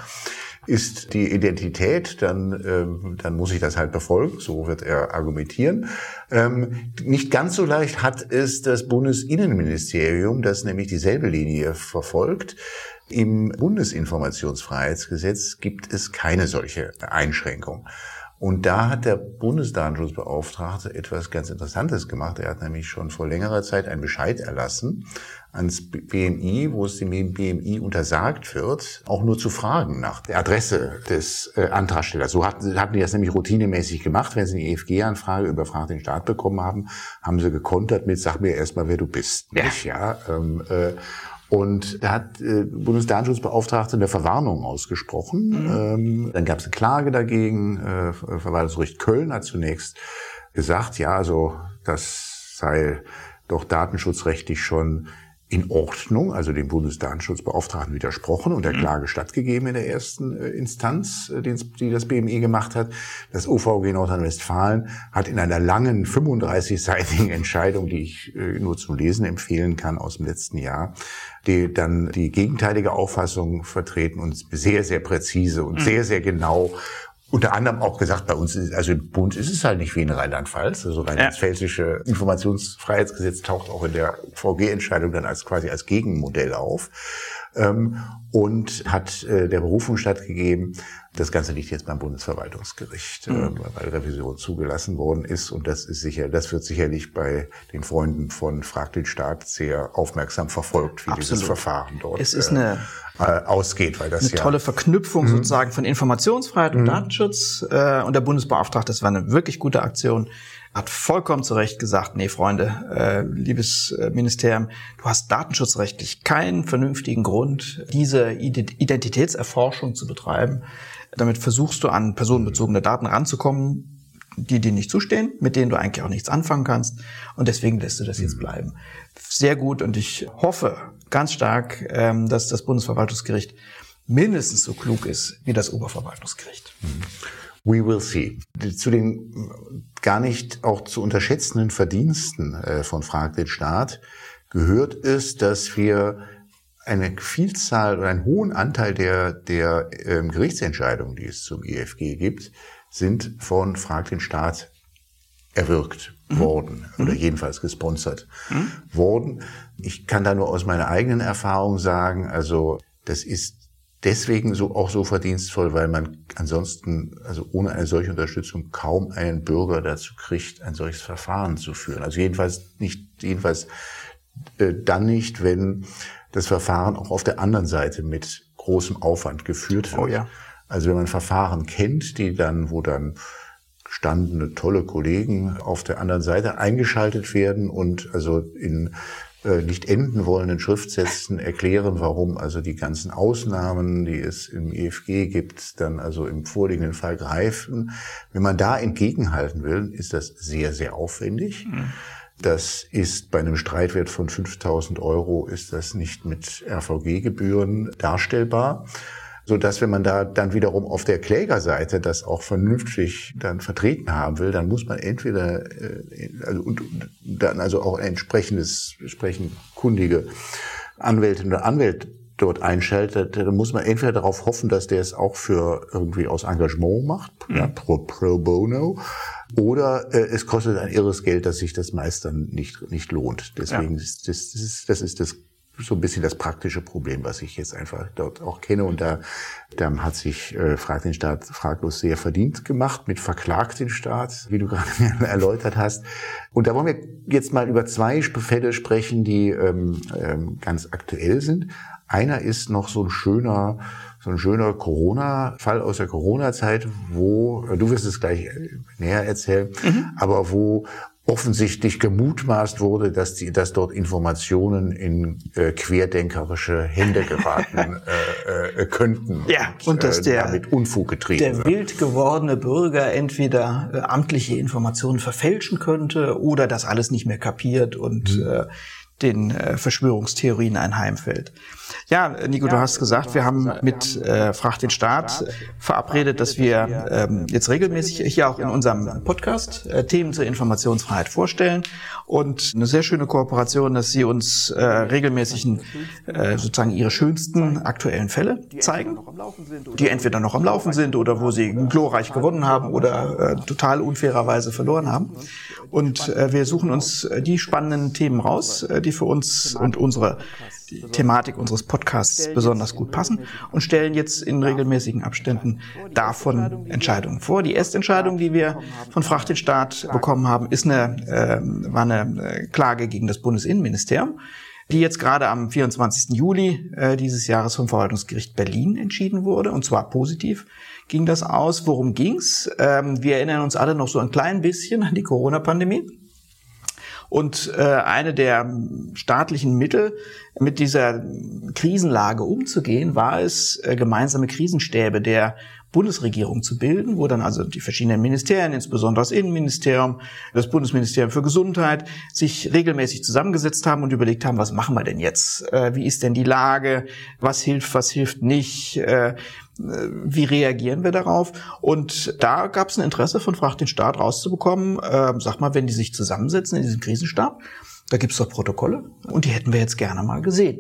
ist die Identität, dann, ähm, dann muss ich das halt befolgen. So wird er argumentieren. Ähm, nicht ganz so leicht hat es das Bundesinnenministerium, das nämlich dieselbe Linie verfolgt. Im Bundesinformationsfreiheitsgesetz gibt es keine solche Einschränkung. Und da hat der Bundesdatenschutzbeauftragte etwas ganz Interessantes gemacht. Er hat nämlich schon vor längerer Zeit einen Bescheid erlassen ans BMI, wo es dem BMI untersagt wird, auch nur zu fragen nach der Adresse des äh, Antragstellers. So hatten, hatten die das nämlich routinemäßig gemacht. Wenn sie eine EFG-Anfrage über Frag den Staat bekommen haben, haben sie gekontert mit, sag mir erstmal, wer du bist. Ja. Nicht, ja? Ähm, äh, und da hat äh, Bundesdatenschutzbeauftragte eine Verwarnung ausgesprochen. Mhm. Ähm, dann gab es eine Klage dagegen. Äh, Verwaltungsgericht Köln hat zunächst gesagt, ja, also das sei doch datenschutzrechtlich schon in Ordnung, also dem Bundesdatenschutzbeauftragten widersprochen und der mhm. Klage stattgegeben in der ersten äh, Instanz, äh, die das BMI gemacht hat. Das OVG Nordrhein-Westfalen hat in einer langen 35-seitigen Entscheidung, die ich äh, nur zum Lesen empfehlen kann aus dem letzten Jahr, die dann die gegenteilige Auffassung vertreten und sehr, sehr präzise und mhm. sehr, sehr genau unter anderem auch gesagt, bei uns ist, also im Bund ist es halt nicht wie in Rheinland-Pfalz. Also rheinland-pfälzische Informationsfreiheitsgesetz taucht auch in der VG-Entscheidung dann als quasi als Gegenmodell auf ähm, und hat äh, der Berufung stattgegeben. Das Ganze liegt jetzt beim Bundesverwaltungsgericht, mhm. äh, weil Revision zugelassen worden ist. Und das ist sicher, das wird sicherlich bei den Freunden von Frag den Staat sehr aufmerksam verfolgt, wie Absolut. dieses Verfahren dort es ist eine, äh, ausgeht. Weil das eine ja, tolle Verknüpfung mhm. sozusagen von Informationsfreiheit und mhm. Datenschutz. Äh, und der Bundesbeauftragte, das war eine wirklich gute Aktion hat vollkommen zu Recht gesagt, nee, Freunde, äh, liebes äh, Ministerium, du hast datenschutzrechtlich keinen vernünftigen Grund, diese Identitätserforschung zu betreiben. Damit versuchst du an personenbezogene Daten ranzukommen, die dir nicht zustehen, mit denen du eigentlich auch nichts anfangen kannst. Und deswegen lässt du das jetzt mhm. bleiben. Sehr gut und ich hoffe ganz stark, ähm, dass das Bundesverwaltungsgericht mindestens so klug ist wie das Oberverwaltungsgericht. Mhm. We will see. Zu den gar nicht auch zu unterschätzenden Verdiensten äh, von Frag den Staat gehört es, dass wir eine Vielzahl oder einen hohen Anteil der, der ähm, Gerichtsentscheidungen, die es zum IFG gibt, sind von Frag den Staat erwirkt mhm. worden oder mhm. jedenfalls gesponsert mhm. worden. Ich kann da nur aus meiner eigenen Erfahrung sagen, also das ist deswegen so auch so verdienstvoll, weil man ansonsten, also ohne eine solche Unterstützung kaum einen Bürger dazu kriegt, ein solches Verfahren zu führen. Also jedenfalls nicht, jedenfalls äh, dann nicht, wenn das Verfahren auch auf der anderen Seite mit großem Aufwand geführt wird. Oh ja. Also wenn man Verfahren kennt, die dann, wo dann gestandene tolle Kollegen auf der anderen Seite eingeschaltet werden und also in nicht enden wollenden Schriftsätzen erklären, warum also die ganzen Ausnahmen, die es im EFG gibt, dann also im vorliegenden Fall greifen. Wenn man da entgegenhalten will, ist das sehr, sehr aufwendig. Mhm. Das ist bei einem Streitwert von 5000 Euro ist das nicht mit RVG-Gebühren darstellbar so dass wenn man da dann wiederum auf der Klägerseite das auch vernünftig dann vertreten haben will, dann muss man entweder äh, also und, und dann also auch entsprechendes entsprechend kundige Anwältin oder Anwälte dort einschaltet, dann muss man entweder darauf hoffen, dass der es auch für irgendwie aus Engagement macht, mhm. ja, pro, pro bono, oder äh, es kostet ein irres Geld, dass sich das meist dann nicht, nicht lohnt. Deswegen ja. ist das, das, ist, das ist das so ein bisschen das praktische Problem, was ich jetzt einfach dort auch kenne. Und da, da hat sich äh, Frag den Staat fraglos sehr verdient gemacht mit Verklagt den Staat, wie du gerade erläutert hast. Und da wollen wir jetzt mal über zwei Fälle sprechen, die ähm, ähm, ganz aktuell sind. Einer ist noch so ein schöner, so ein schöner Corona-Fall aus der Corona-Zeit, wo, du wirst es gleich näher erzählen, mhm. aber wo offensichtlich gemutmaßt wurde, dass, die, dass dort Informationen in äh, querdenkerische Hände geraten äh, äh, könnten. Ja, und, und dass äh, der, damit Unfug getrieben der wird. wild gewordene Bürger entweder äh, amtliche Informationen verfälschen könnte oder das alles nicht mehr kapiert und mhm. äh, den äh, Verschwörungstheorien einheimfällt. Ja, Nico, du hast gesagt, wir haben mit äh, Frag den Staat verabredet, dass wir ähm, jetzt regelmäßig hier auch in unserem Podcast äh, Themen zur Informationsfreiheit vorstellen und eine sehr schöne Kooperation, dass Sie uns äh, regelmäßig äh, sozusagen Ihre schönsten aktuellen Fälle zeigen, die entweder noch am Laufen sind oder wo Sie glorreich gewonnen haben oder äh, total unfairerweise verloren haben. Und äh, wir suchen uns äh, die spannenden Themen raus, äh, die für uns und unsere Thematik unseres Podcasts besonders gut passen und stellen jetzt in regelmäßigen Abständen davon Entscheidungen vor. Die erste Entscheidung, die wir von Fracht den Staat bekommen haben, ist eine, äh, war eine äh, Klage gegen das Bundesinnenministerium die jetzt gerade am 24. Juli äh, dieses Jahres vom Verwaltungsgericht Berlin entschieden wurde, und zwar positiv ging das aus. Worum ging's? Ähm, wir erinnern uns alle noch so ein klein bisschen an die Corona-Pandemie. Und äh, eine der staatlichen Mittel, mit dieser Krisenlage umzugehen, war es, äh, gemeinsame Krisenstäbe der Bundesregierung zu bilden, wo dann also die verschiedenen Ministerien, insbesondere das Innenministerium, das Bundesministerium für Gesundheit, sich regelmäßig zusammengesetzt haben und überlegt haben, was machen wir denn jetzt? Äh, wie ist denn die Lage? Was hilft, was hilft nicht? Wie reagieren wir darauf? Und da gab es ein Interesse von Fragt den Staat rauszubekommen, äh, sag mal, wenn die sich zusammensetzen in diesem Krisenstab, da gibt's doch Protokolle und die hätten wir jetzt gerne mal gesehen.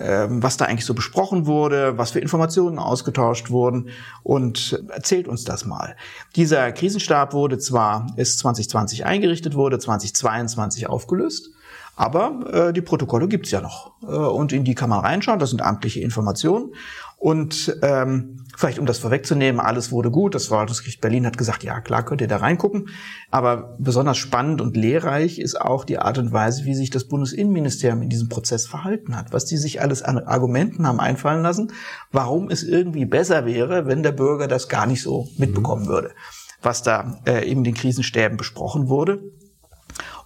Ähm, was da eigentlich so besprochen wurde, was für Informationen ausgetauscht wurden und erzählt uns das mal. Dieser Krisenstab wurde zwar, ist 2020 eingerichtet, wurde 2022 aufgelöst, aber äh, die Protokolle gibt's ja noch äh, und in die kann man reinschauen, das sind amtliche Informationen und ähm, vielleicht um das vorwegzunehmen, alles wurde gut. Das Verwaltungsgericht Berlin hat gesagt, ja klar, könnt ihr da reingucken. Aber besonders spannend und lehrreich ist auch die Art und Weise, wie sich das Bundesinnenministerium in diesem Prozess verhalten hat. Was die sich alles an Argumenten haben einfallen lassen, warum es irgendwie besser wäre, wenn der Bürger das gar nicht so mitbekommen würde. Was da äh, in den Krisenstäben besprochen wurde.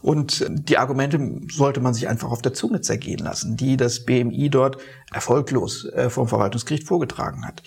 Und die Argumente sollte man sich einfach auf der Zunge zergehen lassen, die das BMI dort erfolglos äh, vom Verwaltungsgericht vorgetragen hat.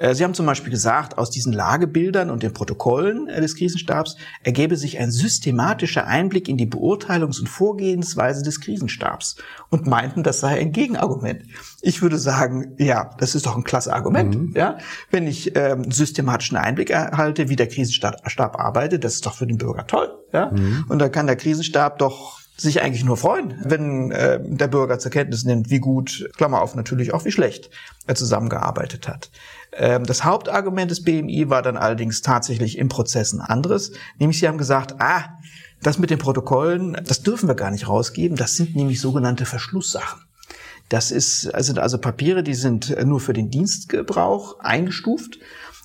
Äh, Sie haben zum Beispiel gesagt, aus diesen Lagebildern und den Protokollen äh, des Krisenstabs ergebe sich ein systematischer Einblick in die Beurteilungs- und Vorgehensweise des Krisenstabs und meinten, das sei ein Gegenargument. Ich würde sagen, ja, das ist doch ein klasse Argument. Mhm. Ja, wenn ich ähm, systematischen Einblick erhalte, wie der Krisenstab arbeitet, das ist doch für den Bürger toll. Ja, mhm. und da kann der Krisenstab doch sich eigentlich nur freuen, wenn äh, der Bürger zur Kenntnis nimmt, wie gut, Klammer auf, natürlich auch wie schlecht er zusammengearbeitet hat. Ähm, das Hauptargument des BMI war dann allerdings tatsächlich im Prozess ein anderes, nämlich sie haben gesagt, ah, das mit den Protokollen, das dürfen wir gar nicht rausgeben, das sind nämlich sogenannte Verschlusssachen. Das ist, sind also, Papiere, die sind nur für den Dienstgebrauch eingestuft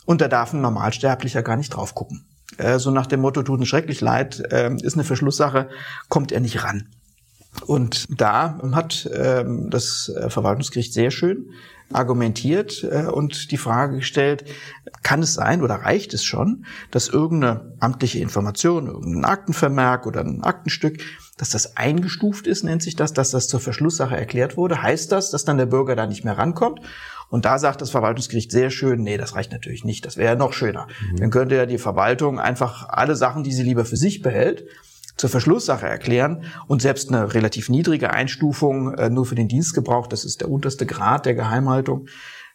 und da darf ein Normalsterblicher gar nicht drauf gucken. Äh, so nach dem Motto, tut uns schrecklich leid, äh, ist eine Verschlusssache, kommt er nicht ran. Und da hat ähm, das Verwaltungsgericht sehr schön argumentiert äh, und die Frage gestellt, kann es sein oder reicht es schon, dass irgendeine amtliche Information, irgendein Aktenvermerk oder ein Aktenstück, dass das eingestuft ist, nennt sich das, dass das zur Verschlusssache erklärt wurde? Heißt das, dass dann der Bürger da nicht mehr rankommt? Und da sagt das Verwaltungsgericht sehr schön, nee, das reicht natürlich nicht. Das wäre ja noch schöner. Mhm. Dann könnte ja die Verwaltung einfach alle Sachen, die sie lieber für sich behält, zur Verschlusssache erklären und selbst eine relativ niedrige Einstufung äh, nur für den Dienstgebrauch, das ist der unterste Grad der Geheimhaltung,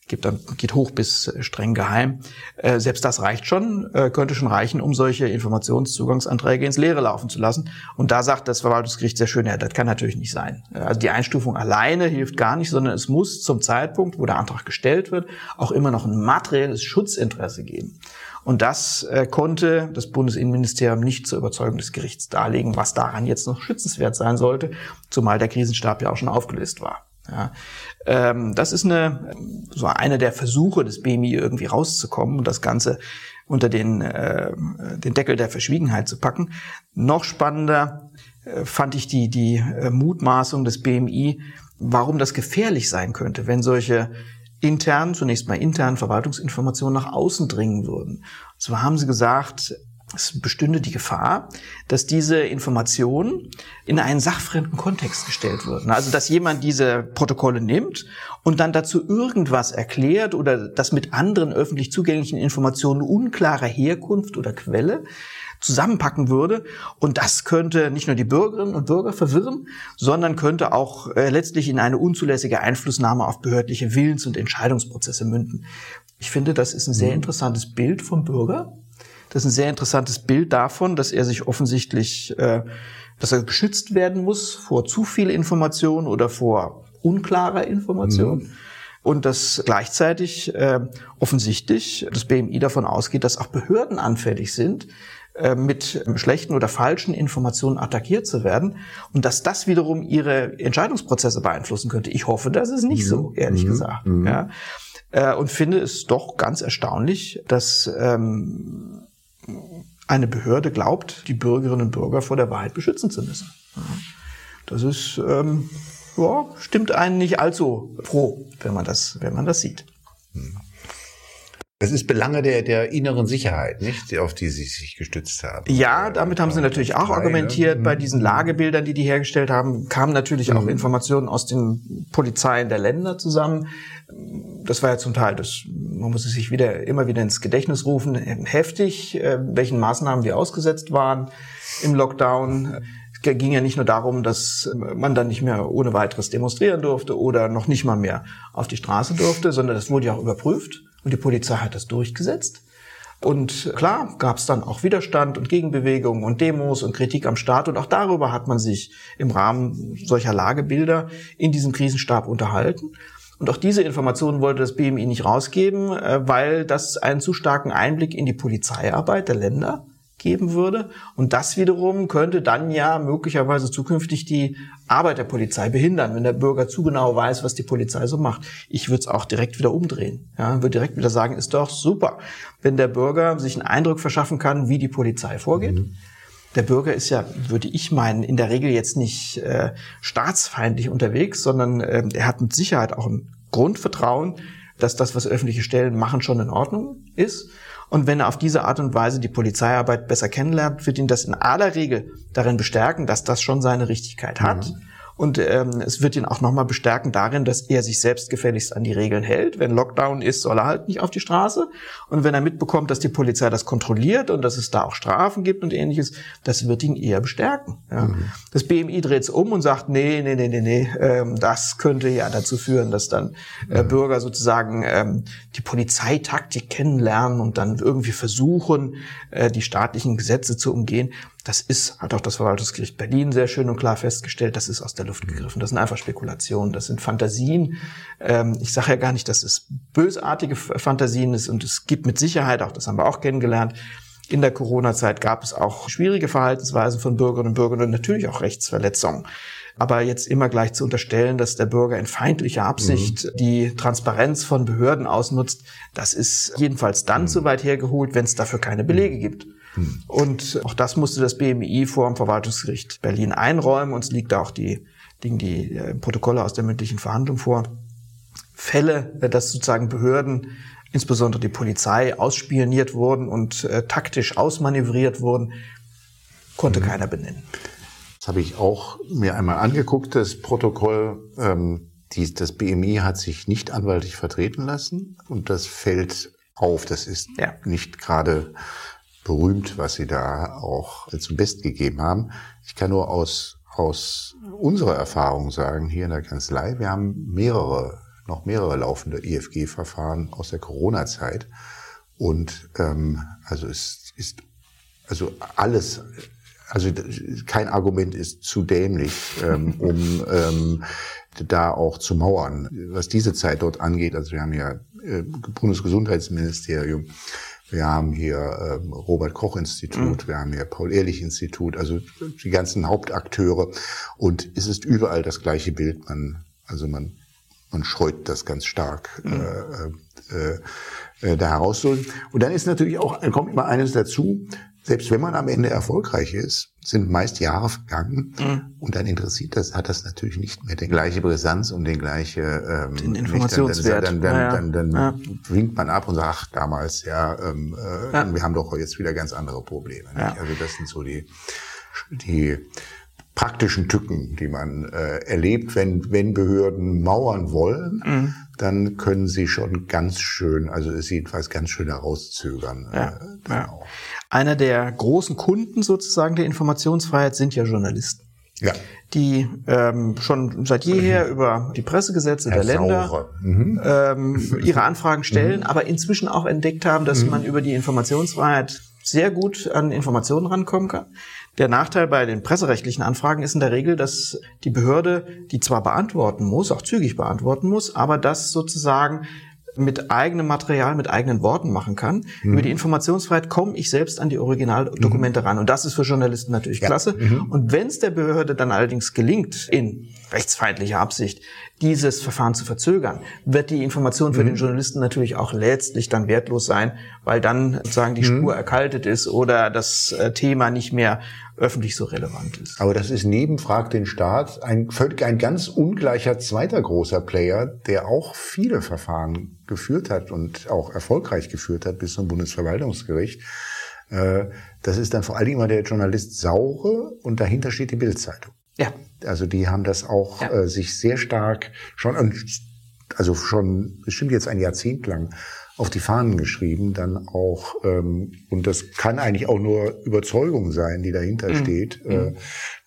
geht, dann, geht hoch bis äh, streng geheim. Äh, selbst das reicht schon, könnte schon reichen, um solche Informationszugangsanträge ins Leere laufen zu lassen. Und da sagt das Verwaltungsgericht sehr schön, ja, das kann natürlich nicht sein. Also die Einstufung alleine hilft gar nicht, sondern es muss zum Zeitpunkt, wo der Antrag gestellt wird, auch immer noch ein materielles Schutzinteresse geben. Und das äh, konnte das Bundesinnenministerium nicht zur Überzeugung des Gerichts darlegen, was daran jetzt noch schützenswert sein sollte, zumal der Krisenstab ja auch schon aufgelöst war. Ja, ähm, das ist eine, so eine der Versuche des BMI irgendwie rauszukommen und das Ganze unter den, äh, den Deckel der Verschwiegenheit zu packen. Noch spannender äh, fand ich die, die äh, Mutmaßung des BMI, warum das gefährlich sein könnte, wenn solche intern, zunächst mal intern Verwaltungsinformationen nach außen dringen würden. Und zwar haben sie gesagt, es bestünde die Gefahr, dass diese Informationen in einen sachfremden Kontext gestellt würden. Also dass jemand diese Protokolle nimmt und dann dazu irgendwas erklärt oder das mit anderen öffentlich zugänglichen Informationen unklarer Herkunft oder Quelle zusammenpacken würde. Und das könnte nicht nur die Bürgerinnen und Bürger verwirren, sondern könnte auch äh, letztlich in eine unzulässige Einflussnahme auf behördliche Willens- und Entscheidungsprozesse münden. Ich finde, das ist ein sehr mhm. interessantes Bild vom Bürger das ist ein sehr interessantes Bild davon, dass er sich offensichtlich, äh, dass er geschützt werden muss vor zu viel Information oder vor unklarer Information. Mhm. Und dass gleichzeitig äh, offensichtlich das BMI davon ausgeht, dass auch Behörden anfällig sind, mit schlechten oder falschen Informationen attackiert zu werden und dass das wiederum ihre Entscheidungsprozesse beeinflussen könnte. Ich hoffe, das ist nicht mhm. so, ehrlich mhm. gesagt. Mhm. Ja. Äh, und finde es doch ganz erstaunlich, dass ähm, eine Behörde glaubt, die Bürgerinnen und Bürger vor der Wahrheit beschützen zu müssen. Das ist, ähm, ja, stimmt einen nicht allzu froh, wenn man das, wenn man das sieht. Es ist Belange der, der inneren Sicherheit, nicht, auf die Sie sich gestützt haben. Ja, damit haben Sie natürlich auch argumentiert. Bei diesen Lagebildern, die die hergestellt haben, kamen natürlich auch mhm. Informationen aus den Polizeien der Länder zusammen. Das war ja zum Teil, das, man muss es sich wieder, immer wieder ins Gedächtnis rufen, heftig, äh, welchen Maßnahmen wir ausgesetzt waren im Lockdown. Es ging ja nicht nur darum, dass man dann nicht mehr ohne weiteres demonstrieren durfte oder noch nicht mal mehr auf die Straße durfte, sondern das wurde ja auch überprüft. Und die Polizei hat das durchgesetzt. Und klar gab es dann auch Widerstand und Gegenbewegungen und Demos und Kritik am Staat. Und auch darüber hat man sich im Rahmen solcher Lagebilder in diesem Krisenstab unterhalten. Und auch diese Informationen wollte das BMI nicht rausgeben, äh, weil das einen zu starken Einblick in die Polizeiarbeit der Länder geben würde. Und das wiederum könnte dann ja möglicherweise zukünftig die Arbeit der Polizei behindern, wenn der Bürger zu genau weiß, was die Polizei so macht. Ich würde es auch direkt wieder umdrehen. Ja, würde direkt wieder sagen, ist doch super, wenn der Bürger sich einen Eindruck verschaffen kann, wie die Polizei vorgeht. Mhm. Der Bürger ist ja, würde ich meinen, in der Regel jetzt nicht äh, staatsfeindlich unterwegs, sondern äh, er hat mit Sicherheit auch ein Grundvertrauen, dass das, was öffentliche Stellen machen, schon in Ordnung ist. Und wenn er auf diese Art und Weise die Polizeiarbeit besser kennenlernt, wird ihn das in aller Regel darin bestärken, dass das schon seine Richtigkeit hat. Mhm. Und ähm, es wird ihn auch nochmal bestärken darin, dass er sich selbst gefälligst an die Regeln hält. Wenn Lockdown ist, soll er halt nicht auf die Straße. Und wenn er mitbekommt, dass die Polizei das kontrolliert und dass es da auch Strafen gibt und ähnliches, das wird ihn eher bestärken. Ja. Mhm. Das BMI dreht es um und sagt, nee, nee, nee, nee, nee, ähm, das könnte ja dazu führen, dass dann äh, mhm. Bürger sozusagen ähm, die Polizeitaktik kennenlernen und dann irgendwie versuchen, äh, die staatlichen Gesetze zu umgehen. Das ist, hat auch das Verwaltungsgericht Berlin sehr schön und klar festgestellt, das ist aus der Luft gegriffen. Das sind einfach Spekulationen, das sind Fantasien. Ähm, ich sage ja gar nicht, dass es bösartige Fantasien ist und es gibt mit Sicherheit, auch das haben wir auch kennengelernt, in der Corona-Zeit gab es auch schwierige Verhaltensweisen von Bürgerinnen und Bürgern und natürlich auch Rechtsverletzungen. Aber jetzt immer gleich zu unterstellen, dass der Bürger in feindlicher Absicht mhm. die Transparenz von Behörden ausnutzt, das ist jedenfalls dann mhm. zu weit hergeholt, wenn es dafür keine Belege gibt. Und auch das musste das BMI vor dem Verwaltungsgericht Berlin einräumen. Uns liegt da auch die, liegen die äh, Protokolle aus der mündlichen Verhandlung vor. Fälle, äh, dass sozusagen Behörden, insbesondere die Polizei, ausspioniert wurden und äh, taktisch ausmanövriert wurden, konnte mhm. keiner benennen. Das habe ich auch mir einmal angeguckt, das Protokoll. Ähm, die, das BMI hat sich nicht anwaltlich vertreten lassen und das fällt auf. Das ist ja. nicht gerade berühmt, was Sie da auch zum Best gegeben haben. Ich kann nur aus, aus unserer Erfahrung sagen, hier in der Kanzlei, wir haben mehrere, noch mehrere laufende IFG-Verfahren aus der Corona-Zeit. Und ähm, also es ist also alles, also kein Argument ist zu dämlich, ähm, um ähm, da auch zu mauern. Was diese Zeit dort angeht, also wir haben ja äh, Bundesgesundheitsministerium, wir haben hier ähm, Robert Koch Institut, mhm. wir haben hier Paul Ehrlich Institut, also die ganzen Hauptakteure. Und es ist überall das gleiche Bild. Man, also man, man scheut das ganz stark mhm. äh, äh, äh, da herauszuholen. Und dann ist natürlich auch, kommt immer eines dazu, selbst wenn man am Ende erfolgreich ist, sind meist Jahre vergangen mhm. und dann interessiert das, hat das natürlich nicht mehr die gleiche Brisanz und den gleiche ähm, den Informationswert. Dann, dann, ja, dann, dann, dann ja. winkt man ab und sagt, ach, damals, ja, ähm, äh, ja. wir haben doch jetzt wieder ganz andere Probleme. Ja. Also das sind so die, die praktischen Tücken, die man äh, erlebt, wenn, wenn Behörden mauern wollen, mhm. dann können sie schon ganz schön, also es jedenfalls ganz schön herauszögern. Ja, äh, genau. ja. Einer der großen Kunden sozusagen der Informationsfreiheit sind ja Journalisten. Ja. Die ähm, schon seit jeher mhm. über die Pressegesetze Herr der Länder mhm. ähm, ihre Anfragen stellen, mhm. aber inzwischen auch entdeckt haben, dass mhm. man über die Informationsfreiheit sehr gut an Informationen rankommen kann. Der Nachteil bei den presserechtlichen Anfragen ist in der Regel, dass die Behörde die zwar beantworten muss, auch zügig beantworten muss, aber das sozusagen mit eigenem Material, mit eigenen Worten machen kann. Mhm. Über die Informationsfreiheit komme ich selbst an die Originaldokumente mhm. ran. Und das ist für Journalisten natürlich ja. klasse. Mhm. Und wenn es der Behörde dann allerdings gelingt, in rechtsfeindlicher Absicht, dieses Verfahren zu verzögern, wird die Information für den mhm. Journalisten natürlich auch letztlich dann wertlos sein, weil dann sozusagen die mhm. Spur erkaltet ist oder das äh, Thema nicht mehr öffentlich so relevant ist. Aber das ist neben Frag den Staat ein, völlig ein ganz ungleicher zweiter großer Player, der auch viele Verfahren geführt hat und auch erfolgreich geführt hat bis zum Bundesverwaltungsgericht. Äh, das ist dann vor allen Dingen immer der Journalist Saure und dahinter steht die Bildzeitung. Ja. Also die haben das auch ja. äh, sich sehr stark schon, also schon bestimmt jetzt ein Jahrzehnt lang auf die Fahnen geschrieben, dann auch, ähm, und das kann eigentlich auch nur Überzeugung sein, die dahinter mhm. steht, äh, mhm.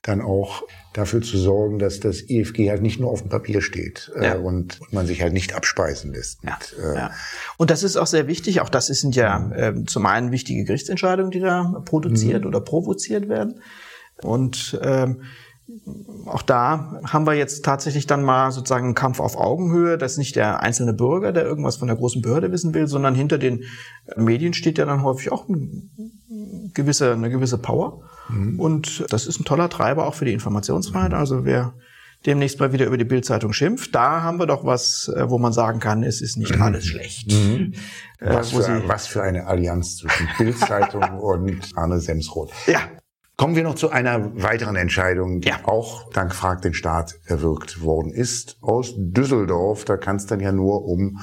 dann auch dafür zu sorgen, dass das IFG halt nicht nur auf dem Papier steht äh, ja. und, und man sich halt nicht abspeisen lässt. Ja. Mit, äh, ja. Und das ist auch sehr wichtig. Auch das sind ja äh, zum einen wichtige Gerichtsentscheidungen, die da produziert mhm. oder provoziert werden. Und ähm, auch da haben wir jetzt tatsächlich dann mal sozusagen einen Kampf auf Augenhöhe. Das ist nicht der einzelne Bürger, der irgendwas von der großen Behörde wissen will, sondern hinter den Medien steht ja dann häufig auch eine gewisse, eine gewisse Power. Mhm. Und das ist ein toller Treiber auch für die Informationsfreiheit. Also wer demnächst mal wieder über die Bildzeitung schimpft, da haben wir doch was, äh, wo man sagen kann, es ist nicht mhm. alles schlecht. Mhm. Äh, was, für, was, für, eine Allianz zwischen Bildzeitung und Arne Semsroth. Ja, Kommen wir noch zu einer weiteren Entscheidung, die ja. auch dank Frag den Staat erwirkt worden ist, aus Düsseldorf. Da kann es dann ja nur um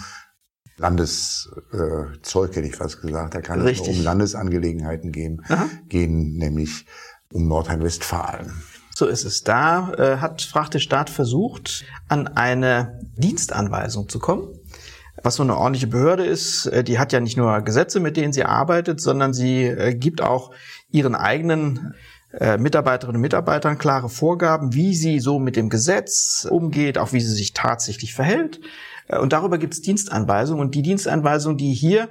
Landeszeug, äh, hätte ich fast gesagt. Da kann Richtig. es nur um Landesangelegenheiten gehen, gehen nämlich um Nordrhein-Westfalen. So ist es. Da äh, hat Frag den Staat versucht, an eine Dienstanweisung zu kommen was so eine ordentliche Behörde ist, äh, die hat ja nicht nur Gesetze, mit denen sie arbeitet, sondern sie äh, gibt auch ihren eigenen äh, Mitarbeiterinnen und Mitarbeitern klare Vorgaben, wie sie so mit dem Gesetz umgeht, auch wie sie sich tatsächlich verhält. Und darüber gibt es Dienstanweisungen. Und die Dienstanweisung, die hier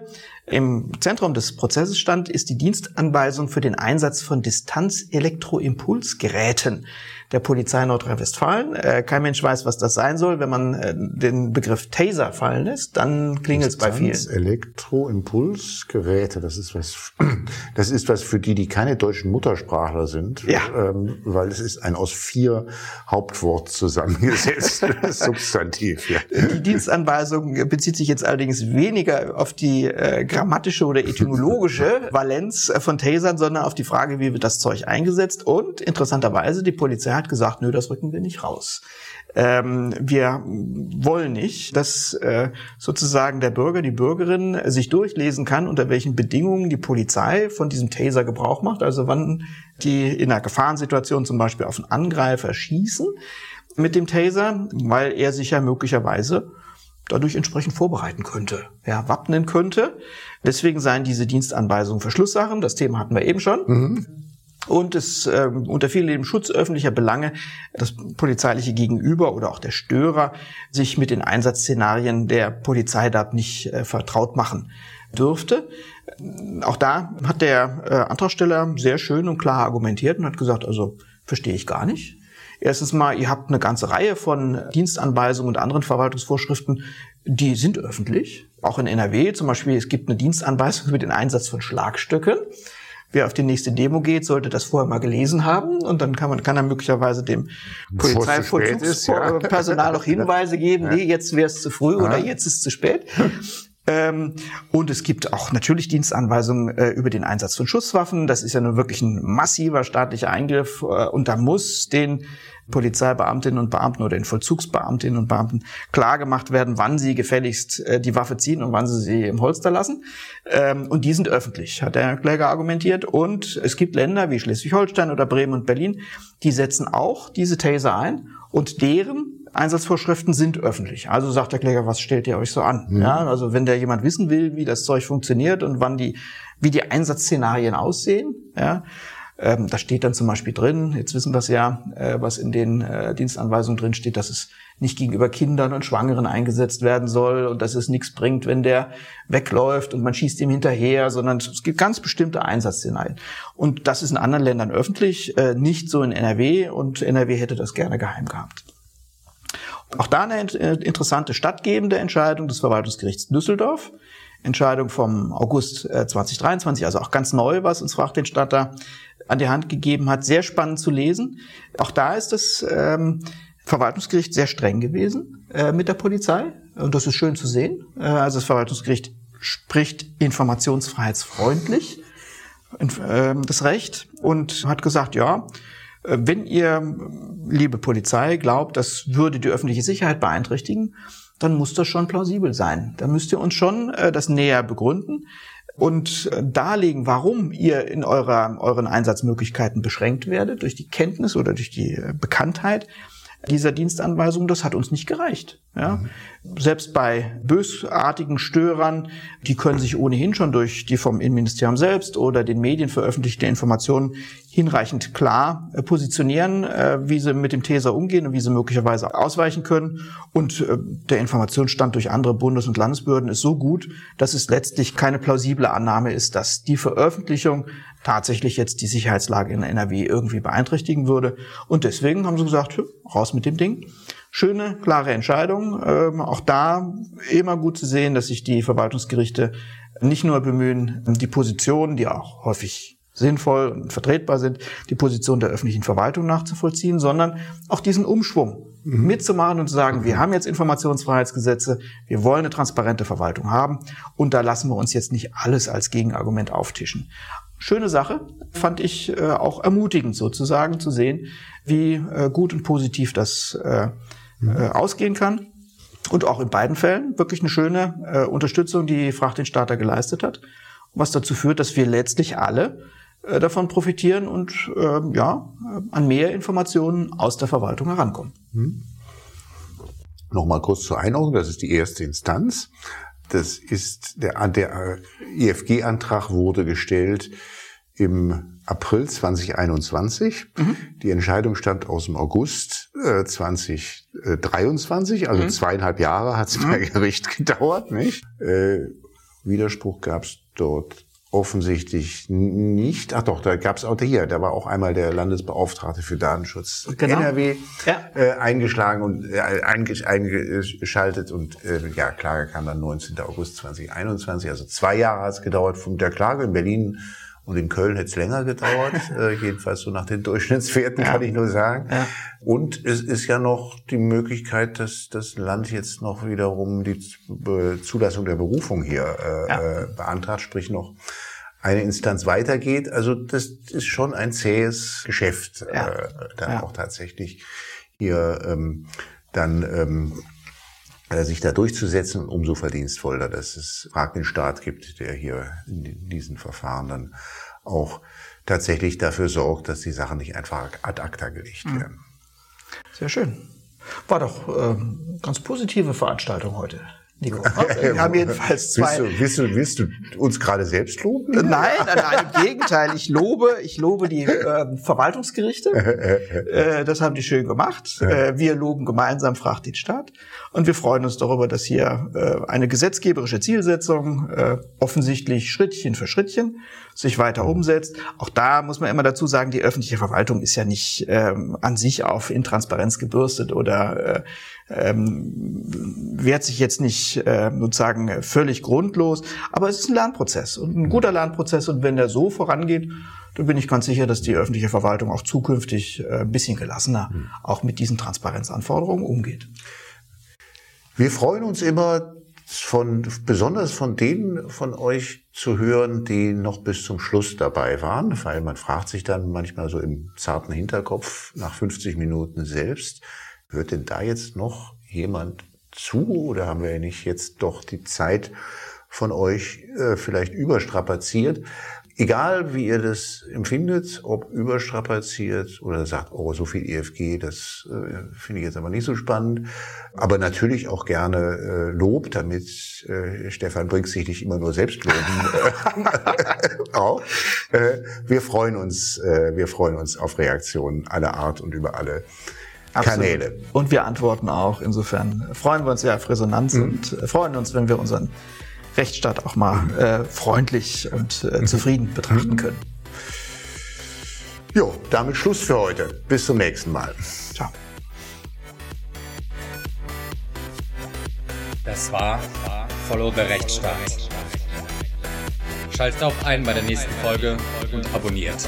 im Zentrum des Prozesses stand, ist die Dienstanweisung für den Einsatz von Distanz-Elektroimpulsgeräten der Polizei Nordrhein-Westfalen. Äh, kein Mensch weiß, was das sein soll. Wenn man äh, den Begriff Taser fallen lässt, dann klingelt es bei vielen. Elektroimpulsgeräte, das ist was, das ist was für die, die keine deutschen Muttersprachler sind, ja. ähm, weil es ist ein aus vier Hauptwort zusammengesetztes Substantiv. Ja. Die Dienstanweisung bezieht sich jetzt allerdings weniger auf die äh, grammatische oder etymologische Valenz von Tasern, sondern auf die Frage, wie wird das Zeug eingesetzt und interessanterweise die Polizei hat gesagt, nö, das rücken wir nicht raus. Ähm, wir wollen nicht, dass äh, sozusagen der Bürger, die Bürgerin sich durchlesen kann, unter welchen Bedingungen die Polizei von diesem Taser Gebrauch macht, also wann die in einer Gefahrensituation zum Beispiel auf einen Angreifer schießen mit dem Taser, weil er sich ja möglicherweise dadurch entsprechend vorbereiten könnte, ja, wappnen könnte. Deswegen seien diese Dienstanweisungen Verschlusssachen. Das Thema hatten wir eben schon. Mhm und es äh, unterfiel dem Schutz öffentlicher Belange das polizeiliche Gegenüber oder auch der Störer sich mit den Einsatzszenarien der Polizei dort nicht äh, vertraut machen dürfte. Auch da hat der äh, Antragsteller sehr schön und klar argumentiert und hat gesagt, also verstehe ich gar nicht. Erstens mal, ihr habt eine ganze Reihe von Dienstanweisungen und anderen Verwaltungsvorschriften, die sind öffentlich. Auch in NRW zum Beispiel, es gibt eine Dienstanweisung über den Einsatz von Schlagstöcken. Wer auf die nächste Demo geht, sollte das vorher mal gelesen haben und dann kann man kann er möglicherweise dem Polizeivollzugspersonal ja. noch Hinweise geben, nee, jetzt wäre es zu früh ja. oder jetzt ist es zu spät. Ähm, und es gibt auch natürlich Dienstanweisungen äh, über den Einsatz von Schusswaffen. Das ist ja nun wirklich ein massiver staatlicher Eingriff. Äh, und da muss den Polizeibeamtinnen und Beamten oder den Vollzugsbeamtinnen und Beamten klargemacht werden, wann sie gefälligst äh, die Waffe ziehen und wann sie sie im Holster lassen. Ähm, und die sind öffentlich, hat der Kläger argumentiert. Und es gibt Länder wie Schleswig-Holstein oder Bremen und Berlin, die setzen auch diese Taser ein und deren Einsatzvorschriften sind öffentlich. Also sagt der Kläger, was stellt ihr euch so an? Mhm. Ja, also wenn der jemand wissen will, wie das Zeug funktioniert und wann die, wie die Einsatzszenarien aussehen, ja, ähm, da steht dann zum Beispiel drin, jetzt wissen wir es ja, äh, was in den äh, Dienstanweisungen drin steht, dass es nicht gegenüber Kindern und Schwangeren eingesetzt werden soll und dass es nichts bringt, wenn der wegläuft und man schießt ihm hinterher, sondern es gibt ganz bestimmte Einsatzszenarien. Und das ist in anderen Ländern öffentlich, äh, nicht so in NRW und NRW hätte das gerne geheim gehabt. Auch da eine äh, interessante stattgebende Entscheidung des Verwaltungsgerichts Düsseldorf. Entscheidung vom August 2023, äh, also auch ganz neu, was uns Fragt den Statter an die Hand gegeben hat. Sehr spannend zu lesen. Auch da ist das ähm, Verwaltungsgericht sehr streng gewesen äh, mit der Polizei. Und das ist schön zu sehen. Äh, also das Verwaltungsgericht spricht informationsfreiheitsfreundlich äh, das Recht und hat gesagt, ja, wenn ihr, liebe Polizei, glaubt, das würde die öffentliche Sicherheit beeinträchtigen, dann muss das schon plausibel sein. Da müsst ihr uns schon äh, das näher begründen und äh, darlegen, warum ihr in eurer, euren Einsatzmöglichkeiten beschränkt werdet durch die Kenntnis oder durch die Bekanntheit dieser Dienstanweisung, das hat uns nicht gereicht. Ja? Mhm. Selbst bei bösartigen Störern, die können sich ohnehin schon durch die vom Innenministerium selbst oder den Medien veröffentlichte Informationen hinreichend klar äh, positionieren, äh, wie sie mit dem Taser umgehen und wie sie möglicherweise ausweichen können. Und äh, der Informationsstand durch andere Bundes- und Landesbehörden ist so gut, dass es letztlich keine plausible Annahme ist, dass die Veröffentlichung tatsächlich jetzt die Sicherheitslage in NRW irgendwie beeinträchtigen würde. Und deswegen haben sie gesagt, raus mit dem Ding. Schöne, klare Entscheidung. Ähm, auch da immer gut zu sehen, dass sich die Verwaltungsgerichte nicht nur bemühen, die Positionen, die auch häufig sinnvoll und vertretbar sind, die Position der öffentlichen Verwaltung nachzuvollziehen, sondern auch diesen Umschwung mhm. mitzumachen und zu sagen, wir haben jetzt Informationsfreiheitsgesetze, wir wollen eine transparente Verwaltung haben und da lassen wir uns jetzt nicht alles als Gegenargument auftischen schöne Sache, fand ich äh, auch ermutigend sozusagen zu sehen, wie äh, gut und positiv das äh, äh, ausgehen kann. Und auch in beiden Fällen wirklich eine schöne äh, Unterstützung, die Fracht den Starter geleistet hat, was dazu führt, dass wir letztlich alle äh, davon profitieren und äh, ja, an mehr Informationen aus der Verwaltung herankommen. Hm. Nochmal kurz zur Einordnung, das ist die erste Instanz. Das ist der, der IFG-Antrag wurde gestellt im April 2021. Mhm. Die Entscheidung stammt aus dem August äh, 2023, also mhm. zweieinhalb Jahre hat es mhm. bei Gericht gedauert. Nicht? Äh, Widerspruch gab es dort offensichtlich nicht. Ach doch, da gab es auch hier, da war auch einmal der Landesbeauftragte für Datenschutz genau. NRW ja. äh, eingeschlagen und äh, eingeschaltet und äh, ja, Klage kam dann 19. August 2021, also zwei Jahre hat es gedauert von der Klage in Berlin und in Köln hätte es länger gedauert, äh, jedenfalls so nach den Durchschnittswerten ja. kann ich nur sagen. Ja. Und es ist ja noch die Möglichkeit, dass das Land jetzt noch wiederum die Zulassung der Berufung hier äh, ja. äh, beantragt, sprich noch eine Instanz weitergeht. Also das ist schon ein zähes Geschäft, äh, dann auch tatsächlich hier ähm, dann ähm, äh, sich da durchzusetzen. Umso verdienstvoller, dass es den Staat gibt, der hier in diesen Verfahren dann auch tatsächlich dafür sorgt, dass die Sachen nicht einfach ad acta gelegt mhm. werden. Sehr schön. War doch äh, ganz positive Veranstaltung heute. Nico. Wir haben jedenfalls zwei. Willst du, willst du, willst du uns gerade selbst loben? Nein, nein, nein, im Gegenteil. Ich lobe, ich lobe die äh, Verwaltungsgerichte. Äh, das haben die schön gemacht. Äh, wir loben gemeinsam Fracht den Staat. Und wir freuen uns darüber, dass hier äh, eine gesetzgeberische Zielsetzung äh, offensichtlich Schrittchen für Schrittchen sich weiter umsetzt. Auch da muss man immer dazu sagen, die öffentliche Verwaltung ist ja nicht ähm, an sich auf Intransparenz gebürstet oder äh, ähm, wehrt sich jetzt nicht äh, sozusagen völlig grundlos, aber es ist ein Lernprozess und ein guter Lernprozess. Und wenn der so vorangeht, dann bin ich ganz sicher, dass die öffentliche Verwaltung auch zukünftig äh, ein bisschen gelassener auch mit diesen Transparenzanforderungen umgeht. Wir freuen uns immer von, besonders von denen von euch zu hören, die noch bis zum Schluss dabei waren, weil man fragt sich dann manchmal so im zarten Hinterkopf nach 50 Minuten selbst, hört denn da jetzt noch jemand zu oder haben wir nicht jetzt doch die Zeit von euch äh, vielleicht überstrapaziert? Egal, wie ihr das empfindet, ob überstrapaziert oder sagt, oh, so viel EFG, das äh, finde ich jetzt aber nicht so spannend. Aber natürlich auch gerne äh, Lob, damit äh, Stefan Brink sich nicht immer nur selbst loben. auch. Äh, wir freuen uns, äh, wir freuen uns auf Reaktionen aller Art und über alle Absolut. Kanäle. Und wir antworten auch. Insofern freuen wir uns ja auf Resonanz mhm. und äh, freuen uns, wenn wir unseren Rechtsstaat auch mal äh, freundlich und äh, zufrieden betrachten können. Jo, damit Schluss für heute. Bis zum nächsten Mal. Ciao. Das war Follow the Rechtsstaat. Schaltet auch ein bei der nächsten Folge und abonniert.